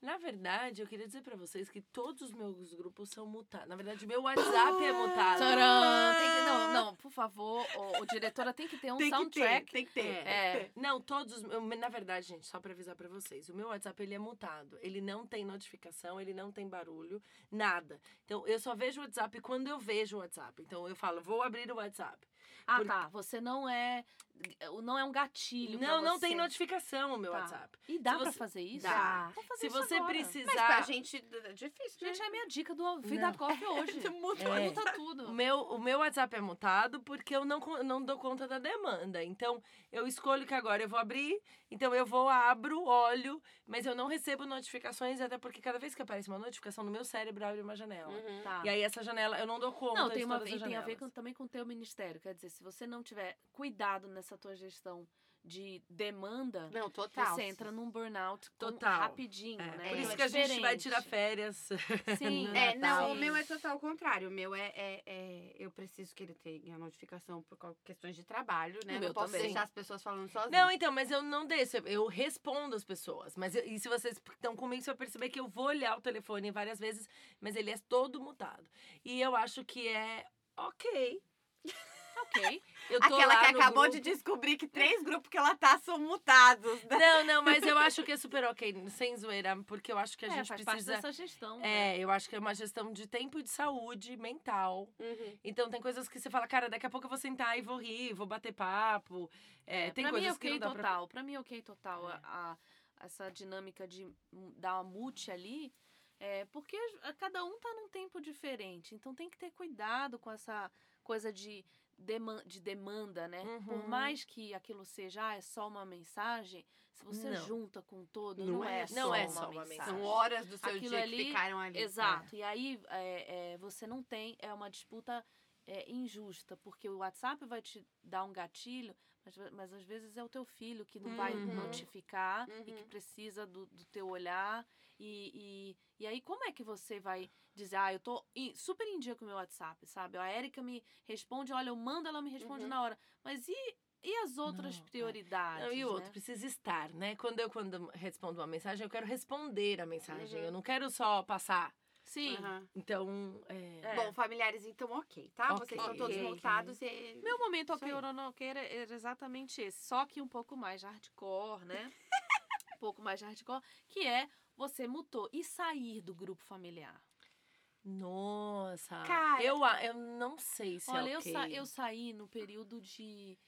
Na verdade, eu queria dizer pra vocês que todos os meus grupos são mutados. Na verdade, meu WhatsApp é mutado. Tcharam! Tem que, não, não, por favor, o, o diretora tem que ter um tem que soundtrack. ter, tem que ter. É. tem que É. ter. Não, todos. Na verdade, gente, só pra avisar pra vocês, o meu WhatsApp ele é mutado. Ele não tem notificação, ele não tem barulho, nada. Então, eu só vejo o WhatsApp quando eu vejo o WhatsApp. Então, eu falo, vou abrir o WhatsApp. Ah, Por- tá. Você não é. Não é um gatilho. pra Não, não tem notificação o meu Tá. WhatsApp. E dá Se pra você- fazer isso? Dá. Vou fazer Se isso você agora. precisar. Mas pra gente é difícil, né? Gente, é a minha dica do Vida. Coffee hoje. Muda. É. Muda O tudo. meu, o meu WhatsApp é mutado porque eu não, não dou conta da demanda. Então, eu escolho que agora eu vou abrir, então eu vou, abro, olho, mas eu não recebo notificações, até porque cada vez que aparece uma notificação no meu cérebro, abre uma janela. Uhum. Tá. E aí, essa janela, eu não dou conta Não, tem, de uma, e tem a ver com- também com o teu ministério. Quer dizer, se você não tiver cuidado nessa tua gestão de demanda, Não, total. você entra num burnout com- Total. rapidinho, É, né? Por Então isso é que a gente vai tirar férias. Sim, no É, Natal. não, o meu é total o contrário. O meu é, é, é- Eu preciso que ele tenha notificação por questões de trabalho, né? O não meu posso também. deixar as pessoas falando sozinhas. Não, então, mas eu não deixo, eu respondo as pessoas. Mas eu- e se vocês estão comigo, você vai perceber que eu vou olhar o telefone várias vezes, mas ele é todo mutado. E eu acho que é ok. ok. Eu tô Aquela lá que no acabou grupo. de descobrir que três grupos que ela tá são mutados. né? Não, não, mas eu acho que é super ok, sem zoeira, porque eu acho que a é, gente faz precisa. parte dessa gestão. né? É, eu acho que é uma gestão de tempo e de saúde mental. Uhum. Então tem coisas que você fala, cara, daqui a pouco eu vou sentar e vou rir, vou bater papo. É, tem pra coisas mim é que ok não dá pra... total. Pra mim é ok total. É. A, a- essa dinâmica de dar uma multi ali. É, porque a- cada um tá num tempo diferente. Então tem que ter cuidado com essa coisa de, de demanda, né? Por Uhum. mais que aquilo seja ah, é só uma mensagem, se você Não. junta com todo, Não não, é é, só só uma uma mensagem. mensagem. São horas do seu Aquilo dia ali- que ficaram ali. Exato. E aí é, é, você não tem. É uma disputa é, injusta, porque o WhatsApp vai te dar um gatilho, mas, às vezes é o teu filho que não vai Uhum. notificar e que Uhum. precisa do, do teu olhar. E, e, e aí, como é que você vai dizer, ah, eu tô super em dia com o meu WhatsApp, sabe? A Érica me responde, olha, eu mando, ela me responde Uhum. na hora. Mas e, e as outras Não, é. prioridades? Não, e o outro, né? precisa estar, né? Quando eu quando respondo uma mensagem, eu quero responder a mensagem. Uhum. Eu não quero só passar. Sim. Aham. Então, é... É. Bom, familiares, então ok, tá? Ok. Vocês estão todos Ok. mutados e. Meu momento ok ou não ok era, exatamente esse. Só que um pouco mais hardcore, né? um pouco mais hardcore, que é você mutou e sair do grupo familiar. Nossa. Cara- eu, eu não sei se Olha, é eu, ok. sa eu saí no período de,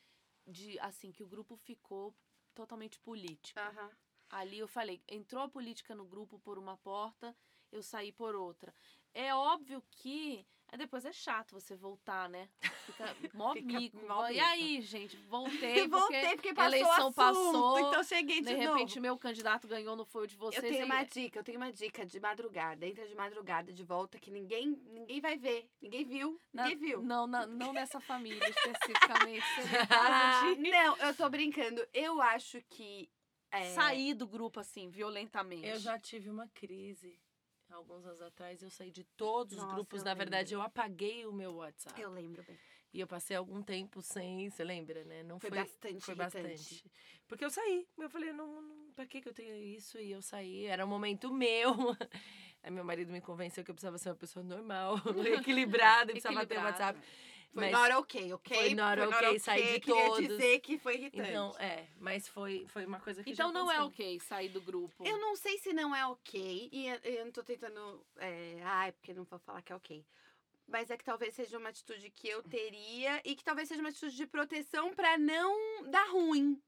de, assim, que o grupo ficou totalmente político. Aham. Ali eu falei, entrou a política no grupo por uma porta, eu saí por outra. É óbvio que aí depois é chato você voltar, né? Fica mó Fica mico. mó E aí, gente, voltei, Voltei porque porque a passou eleição assunto, passou. então cheguei de, de novo. repente meu candidato ganhou, não foi o de vocês. Eu tenho e- uma dica, eu tenho uma dica de madrugada. Entra de madrugada de volta que ninguém, ninguém vai ver. Ninguém viu. Na- Ninguém viu. Não, na- não nessa família especificamente. de Não, eu tô brincando. Eu acho que. é, sair do grupo assim, violentamente. Eu já tive uma crise. Alguns anos atrás, eu saí de todos os Nossa, grupos. eu Na verdade, eu apaguei o meu WhatsApp. Eu lembro bem. E eu passei algum tempo sem, você lembra, né? Não Foi foi, bastante foi irritante. bastante. Porque eu saí. Eu falei, não, não, pra que que eu tenho isso? E eu saí. Era um momento meu. Aí meu marido me convenceu que eu precisava ser uma pessoa normal, equilibrada, e precisava ter Equilibrada. WhatsApp. Foi Mas- not ok, ok? Foi not ok, saí de queria todos. dizer que foi irritante. Então, é, mas foi, foi uma coisa que Então já não é ok sair do grupo. Eu não sei se não é ok, e eu- eu não tô tentando. É, ai, porque não vou falar que é ok. Mas é que talvez seja uma atitude que eu teria e que talvez seja uma atitude de proteção pra não dar ruim.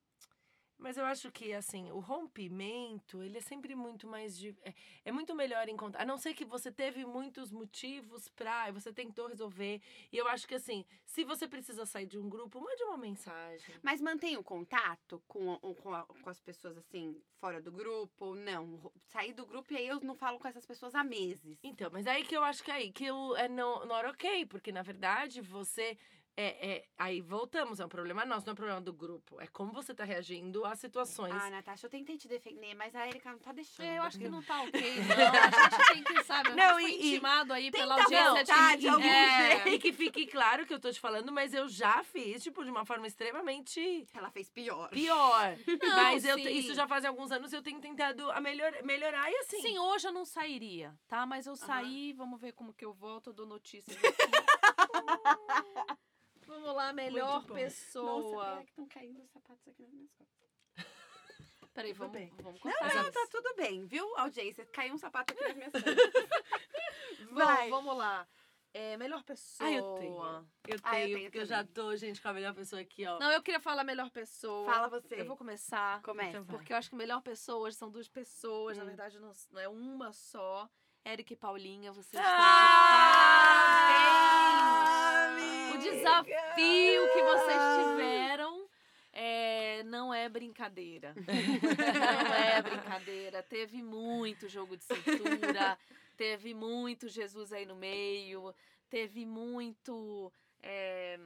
Mas eu acho que, assim, o rompimento, ele é sempre muito mais. De, é, é muito melhor encontrar. A não ser que você teve muitos motivos pra. você tentou resolver. E eu acho que, assim, se você precisa sair de um grupo, mande uma mensagem. Mas mantém o contato com, com, a- com as pessoas assim, fora do grupo ou não? Sair do grupo e aí eu não falo com essas pessoas há meses. Então, mas aí que eu acho que é aí que eu, é não, não era ok, porque na verdade você. É, é, aí voltamos, é um problema nosso, não é um problema do grupo. É como você tá reagindo às situações. Ah, Natasha, eu tentei te defender, mas a Erika não tá deixando. É, eu acho que não tá ok, não. A gente tem que, sabe, Não, foi e- intimado aí pela audiência de algum é, jeito. E que fique claro que eu tô te falando, mas eu já fiz, tipo, de uma forma extremamente Ela fez pior. pior. Não, mas eu, isso já faz alguns anos eu tenho tentado a melhor, melhorar e assim. Sim, hoje eu não sairia, tá? Mas eu saí, vamos ver como que eu volto, eu dou notícias aqui. Vamos lá, melhor bom. Nossa, pessoa. pera que estão caindo os sapatos aqui nas minhas costas. Peraí, vamos, bem. vamos Não, cortar não, isso. tá tudo bem, viu, audiência? Caiu um sapato aqui nas minhas costas. Bom, Vai. vamos lá. É, melhor pessoa. Ah, eu tenho. Eu tenho, Ah, eu tenho porque eu já tô, gente, com a melhor pessoa aqui, ó. Não, eu queria falar melhor pessoa. Fala você. Eu vou começar. Começa. Então. Porque eu acho que melhor pessoa hoje são duas pessoas, na Hum. verdade não, não é uma só. Érica e Paulinha, vocês Ah, estão de parabéns! Desafio que vocês tiveram é, não é brincadeira. não é brincadeira. Teve muito jogo de cintura, teve muito Jesus aí no meio, teve muito é,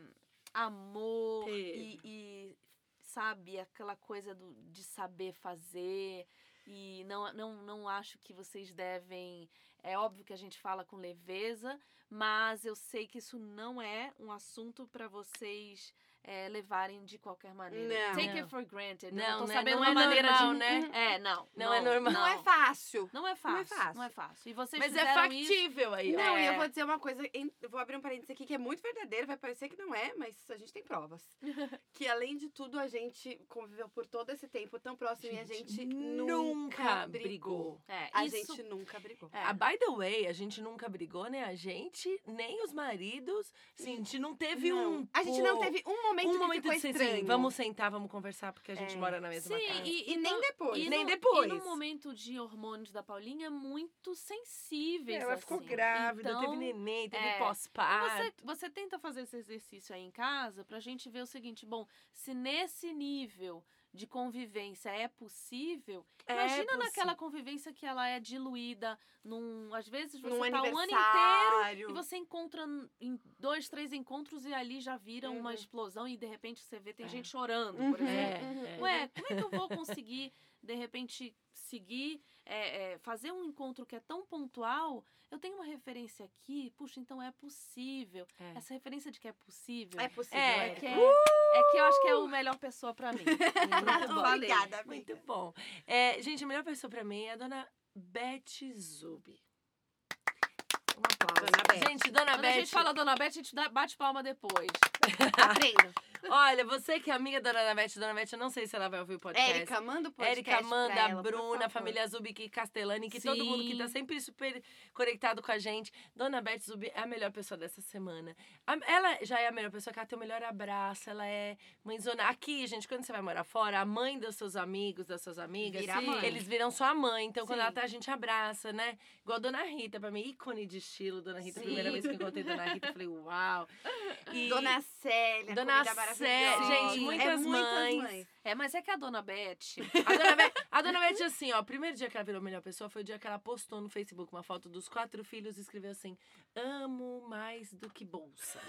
amor e, e sabe, aquela coisa do, de saber fazer. E não, não, não acho que vocês devem. É óbvio que a gente fala com leveza, mas eu sei que isso não é um assunto para vocês é, levarem de qualquer maneira. Não. Take Não. it for granted. Não, não né? sabendo Não uma é maneira normal, de. né? É, não. Não é normal. Não é fácil. Não é fácil. Não é fácil. Não é fácil. E vocês Mas é fizeram isso. factível aí, ó. Não, e eu É. vou dizer uma coisa, vou abrir um parênteses aqui que é muito verdadeiro, vai parecer que não é, mas a gente tem provas. que além de tudo, a gente conviveu por todo esse tempo tão próximo e a gente nunca brigou. É, A isso, gente nunca brigou. É. Ah, by the way, a gente nunca brigou, né? A gente, nem os maridos. Assim, a gente não teve Não. um. A gente não teve um momento um que momento ficou de ser assim, estranho. vamos sentar, vamos conversar, porque a gente É. mora na mesma Sim, casa. e, E nem no- depois. E Nem no, depois. E no momento de hormônios da Paulinha, muito sensíveis. Ela ficou assim. grávida, Então, teve neném, teve é, pós-parto. Você, você tenta fazer esse exercício aí em casa pra gente ver o seguinte: bom, se nesse nível de convivência é possível, É imagina possível. naquela convivência que ela é diluída num. Às vezes você Num tá um ano inteiro e você encontra em dois, três encontros e ali já vira uma Uhum. explosão e de repente você vê tem É. gente chorando, Uhum, por exemplo. É, uhum. Ué, como é que eu vou conseguir, de repente, seguir, é, é, fazer um encontro que é tão pontual? Eu tenho uma referência aqui, puxa, então é possível. É. Essa referência de que é possível É possível. É, é que, é, é que eu acho que é a melhor pessoa pra mim. Muito bom. Obrigada, Muito amiga. bom. É, gente, a melhor pessoa pra mim é a dona Beth Zubi. Um aplauso. Dona Beth. Gente, dona Quando Beth. a gente fala Dona Beth, a gente bate palma depois. Aprenda. Olha, você que é amiga da dona Beth, dona Beth, eu não sei se ela vai ouvir o podcast. Érica, manda o podcast Érica, Amanda, pra ela, Bruna, família Zubic Castellani, que todo mundo que tá Sim. sempre super conectado com a gente. Dona Beth Zubi é a melhor pessoa dessa semana. Ela já é a melhor pessoa, que ela tem o melhor abraço, ela é mãezona. Aqui, gente, quando você vai morar fora, a mãe dos seus amigos, das suas amigas, Vira eles viram sua mãe. Então, quando Sim. ela tá, a gente abraça, né? Igual a Dona Rita, pra mim, ícone de estilo, Dona Rita. A primeira Sim. vez que eu encontrei Dona Rita, eu falei, uau. E- Dona Célia, Dona Célia, maravilhosa. gente, É muitas muitas mães. mães. É, mas é que a Dona Beth... A dona, Beth, a dona Beth, assim, ó, o primeiro dia que ela virou melhor pessoa foi o dia que ela postou no Facebook uma foto dos quatro filhos e escreveu assim: Amo mais do que bolsa.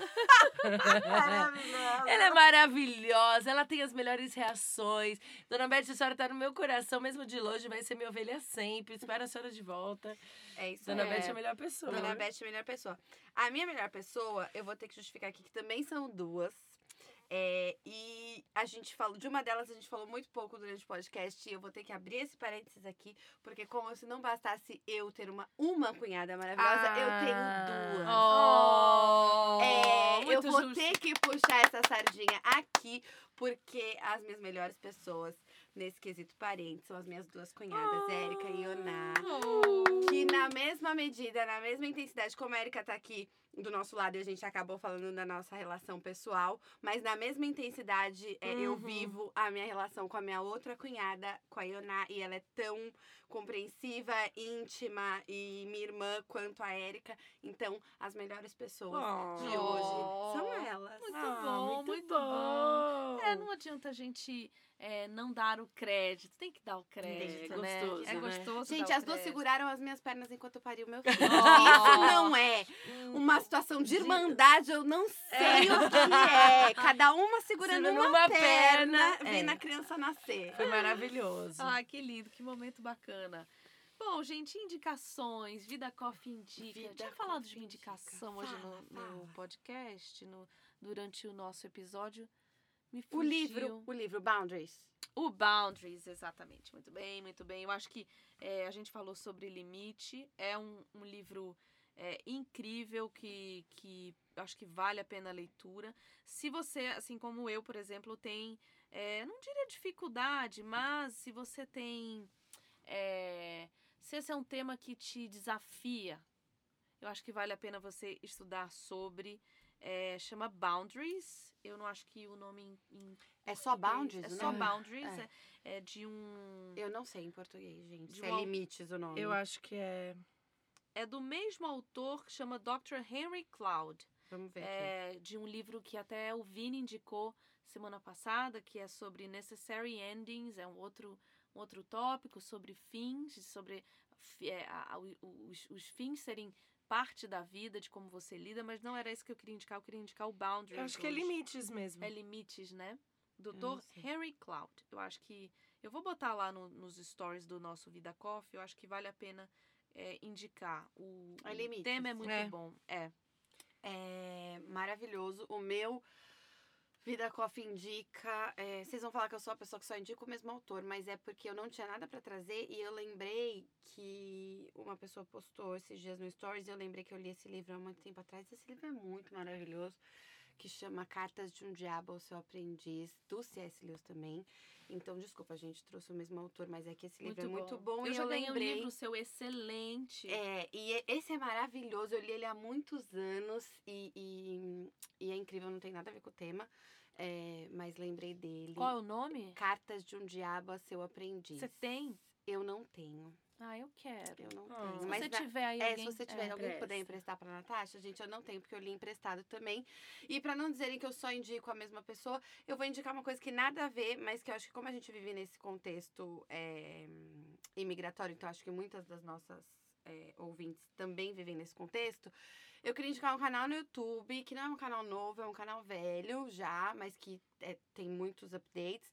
ela é maravilhosa, ela tem as melhores reações. Dona Beth, a senhora tá no meu coração, mesmo de longe, vai ser minha ovelha sempre. Espero a senhora de volta. É isso Dona aí. Beth é a melhor pessoa. Dona Beth é a melhor pessoa. A minha melhor pessoa, eu vou ter que justificar aqui que também são duas. É, e a gente falou, de uma delas a gente falou muito pouco durante o podcast, e eu vou ter que abrir esse parênteses aqui, porque como se não bastasse eu ter uma, uma cunhada maravilhosa, eu tenho duas. Oh, É, eu vou justo. ter que puxar essa sardinha aqui, porque as minhas melhores pessoas nesse quesito parente são as minhas duas cunhadas, Érica e Ioná. Que na mesma medida, na mesma intensidade, como a Erika tá aqui do nosso lado e a gente acabou falando da nossa relação pessoal, mas na mesma intensidade é, eu Uhum. vivo a minha relação com a minha outra cunhada, com a Ioná, e ela é tão compreensiva, íntima e minha irmã quanto a Érica. Então, as melhores pessoas de Oh. hoje são elas. Muito Ah, bom, muito bom. É, não adianta a gente é, não dar o crédito. Tem que dar o crédito, É né? gostoso, É né? gostoso. Gente, dar o as duas crédito. seguraram as minhas pernas enquanto eu pari o meu filho. Oh. Isso não é uma situação de irmandade, eu não sei o que é. Cada uma segurando uma, uma perna, perna, vendo é. a criança nascer. Foi maravilhoso. Ai, que lindo, que momento bacana. Bom, gente, indicações. Vida Coffee indica. Vida Tinha falado de indica. indicação hoje Fala, no, no fala. podcast, no, durante o nosso episódio. Me O livro, o livro Boundaries. O Boundaries, exatamente. Muito bem, muito bem. Eu acho que é, a gente falou sobre limite. É um, um livro é, incrível que, que acho que vale a pena a leitura. Se você, assim como eu, por exemplo, tem, é, não diria dificuldade, mas se você tem. é, se esse é um tema que te desafia, eu acho que vale a pena você estudar sobre. É, chama Boundaries. Eu não acho que o nome em, em É só Boundaries, É o só? Boundaries. É. É, é de um. Eu não sei em português, gente. De Se é um- limites o nome. Eu acho que é. É do mesmo autor que chama Dr. Henry Cloud. Vamos ver aqui. É, de um livro que até o Vini indicou semana passada, que é sobre Necessary Endings, é um outro, um outro tópico sobre fins, sobre é, a- a- o- os, os fins serem parte da vida, de como você lida, mas não era isso que eu queria indicar, eu queria indicar o Boundaries. Eu acho que é hoje. limites mesmo. É limites, né? Dr. Henry Cloud. Eu acho que. Eu vou botar lá no- nos stories do nosso Vida Coffee. Eu acho que vale a pena é, indicar. O, É o limites. tema é muito É. bom. É. É maravilhoso. O meu Vida Coffee indica. é, vocês vão falar que eu sou a pessoa que só indica o mesmo autor, mas é porque eu não tinha nada pra trazer e eu lembrei que uma pessoa postou esses dias no Stories e eu lembrei que eu li esse livro há muito tempo atrás. Esse livro é muito maravilhoso, que chama Cartas de um Diabo ao Seu Aprendiz, do C.S. Lewis também. Então, desculpa, a gente trouxe o mesmo autor, mas é que esse livro Muito é muito bom. bom, Eu e já eu lembrei. um livro seu excelente. É, e e- esse é maravilhoso. Eu li ele há muitos anos e, e, e é incrível, não tem nada a ver com o tema. É, mas lembrei dele. Qual é o nome? Cartas de um Diabo a seu aprendiz. Você tem? Eu não tenho. Ah, eu quero. Eu não Ah. tenho. Se mas você na- tiver aí é, alguém... se você tiver é. alguém que puder Presta. emprestar pra Natasha, gente, eu não tenho, porque eu li emprestado também. E pra não dizerem que eu só indico a mesma pessoa, eu vou indicar uma coisa que nada a ver, mas que eu acho que como a gente vive nesse contexto é, imigratório, então acho que muitas das nossas é, ouvintes também vivem nesse contexto. Eu queria indicar um canal no YouTube, que não é um canal novo, é um canal velho já, mas que é, tem muitos updates,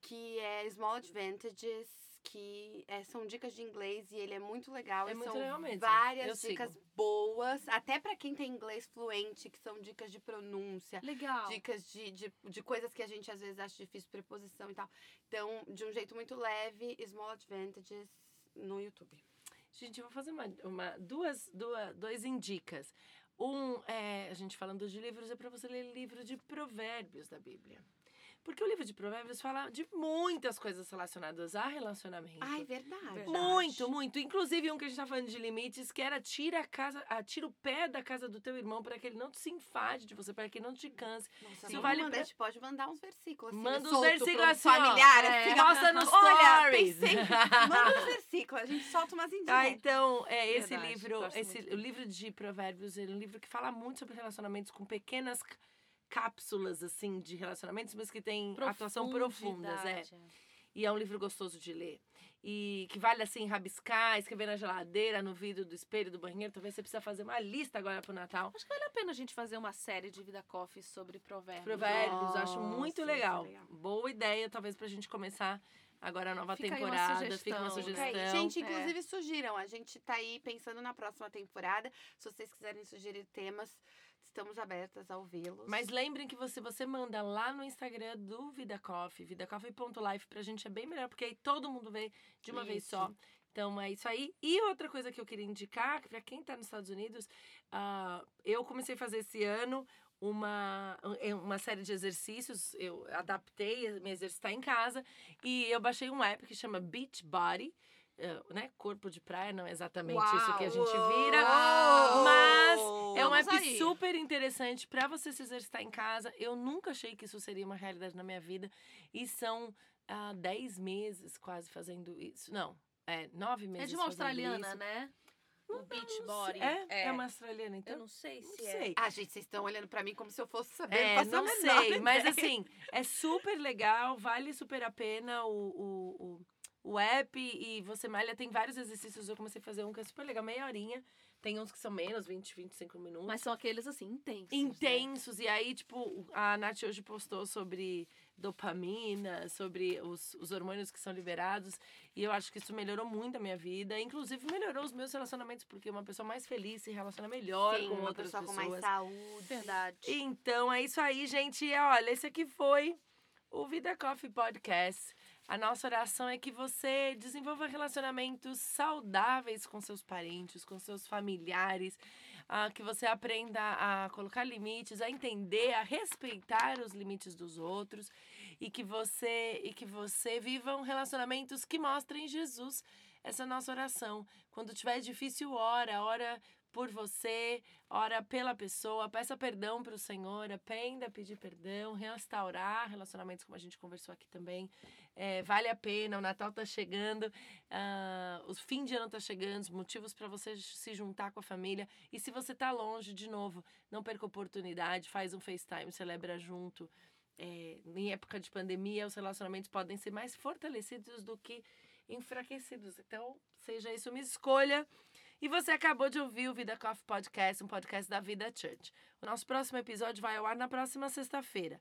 que é Small Advantages, que é, são dicas de inglês e ele é muito legal. É muito são legal mesmo. Eu várias sigo. dicas boas, até pra quem tem inglês fluente, que são dicas de pronúncia. Legal. Dicas de, de, de coisas que a gente às vezes acha difícil, preposição e tal. Então, de um jeito muito leve, Small Advantages no YouTube. Gente, eu vou fazer uma, uma- duas, duas, dois indicas. Um, é, a gente falando de livros, é para você ler livro de provérbios da Bíblia. Porque o livro de provérbios fala de muitas coisas relacionadas a relacionamento. Ai, verdade. Verdade. Muito, muito. Inclusive um que a gente tá falando de limites, que era tira a casa, ah, tira o pé da casa do teu irmão para que ele não se enfade de você, para que ele não te canse. Nossa, Isso vale mandar, pra- a gente pode mandar uns versículos. Assim, Manda uns versículos assim, ó, familiar, é, assim, ó. posta nos Olha, stories. pensei, manda uns versículos, a gente solta umas indiretas. Ah, então, é, esse Verdade, livro, esse, o livro de provérbios, ele é um livro que fala muito sobre relacionamentos com pequenas cápsulas, assim, de relacionamentos, mas que tem atuação profunda, é. E é um livro gostoso de ler. E que vale, assim, rabiscar, escrever na geladeira, no vidro do espelho, do banheiro. Talvez você precisa fazer uma lista agora pro Natal. Acho que vale a pena a gente fazer uma série de Vida Coffee sobre provérbios. Provérbios, acho muito é legal. legal. Boa ideia, talvez, pra gente começar agora a nova Fica uma temporada. Fica uma sugestão. Fica. Gente, É. inclusive sugiram. A gente tá aí pensando na próxima temporada. Se vocês quiserem sugerir temas, estamos abertas a ouvi-los. Mas lembrem que você, você manda lá no Instagram do Vida Coffee, vidacoffee.life, pra gente é bem melhor, porque aí todo mundo vê de uma vez Isso. só. Então é isso aí. E outra coisa que eu queria indicar, que pra quem tá nos Estados Unidos, ah, eu comecei a fazer esse ano uma, um- uma série de exercícios. Eu adaptei me exercitar em casa e eu baixei um app que chama Beach Body. eh, né? Corpo de praia, não é exatamente isso que a gente vira. Mas é um app aí. super interessante pra você se exercitar em casa. Eu nunca achei que isso seria uma realidade na minha vida. E são ah, 10 meses quase fazendo isso. Não, é 9 meses. É de uma australiana, isso. né? O Beach Não Body. sei. É? É, uma australiana, então? Eu não sei Não se é. sei. Ah, gente, vocês estão olhando pra mim como se eu fosse saber. É, não sei, mas ideia. assim, é super legal, vale super a pena o, o, o, o app e você malha, tem vários exercícios, eu comecei a fazer um que é super legal, meia horinha, tem uns que são menos, 20, 25 minutos. Mas são aqueles assim, intensos. né? intensos. E aí, tipo, a Nath hoje postou sobre dopamina, sobre os, os hormônios que são liberados. E eu acho que isso melhorou muito a minha vida. Inclusive, melhorou os meus relacionamentos, porque uma pessoa mais feliz se relaciona melhor Sim, com uma outras pessoa com pessoas. mais saúde. Verdade. Então, é isso aí, gente. E, Olha, esse aqui foi o Vida Coffee Podcast. A nossa oração é que você desenvolva relacionamentos saudáveis com seus parentes, com seus familiares, ah, que você aprenda a colocar limites, a entender, a respeitar os limites dos outros e que você e que você vivam relacionamentos que mostrem Jesus. Essa é nossa oração. Quando tiver difícil, ora, ora por você, ora pela pessoa, peça perdão para o Senhor, aprenda a pedir perdão, restaurar relacionamentos, como a gente conversou aqui também. É, vale a pena, o Natal tá chegando, ah, o fim de ano tá chegando, os motivos para você se juntar com a família. E se você tá longe, de novo, não perca oportunidade, faz um FaceTime, celebra junto. É, em época de pandemia, os relacionamentos podem ser mais fortalecidos do que enfraquecidos. Então, seja isso uma escolha. E você acabou de ouvir o Vida Coffee Podcast, um podcast da Vida Church. O nosso próximo episódio vai ao ar na próxima sexta-feira.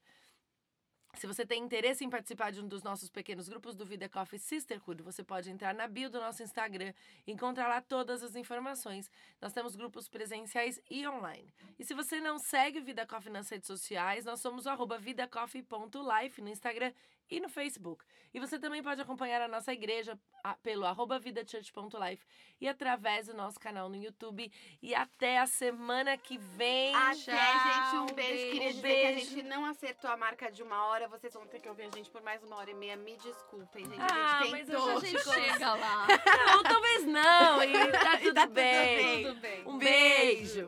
Se você tem interesse em participar de um dos nossos pequenos grupos do Vida Coffee Sisterhood, você pode entrar na bio do nosso Instagram e encontrar lá todas as informações. Nós temos grupos presenciais e online. E se você não segue o Vida Coffee nas redes sociais, nós somos o arroba vidacoffee.life no Instagram e no Facebook. E você também pode acompanhar a nossa igreja pelo arroba vidachurch.life e através do nosso canal no YouTube. E até a semana que vem. Até, Tchau. gente, um beijo. Queria Um dizer que a beijo. gente não acertou a marca de uma hora. Vocês vão ter que ouvir a gente por mais uma hora e meia. Me desculpem, gente. Ah, a gente mas tentou. eu A gente chega lá. Não, talvez não. E tá E tudo tá tudo bem. Tudo bem. Um beijo.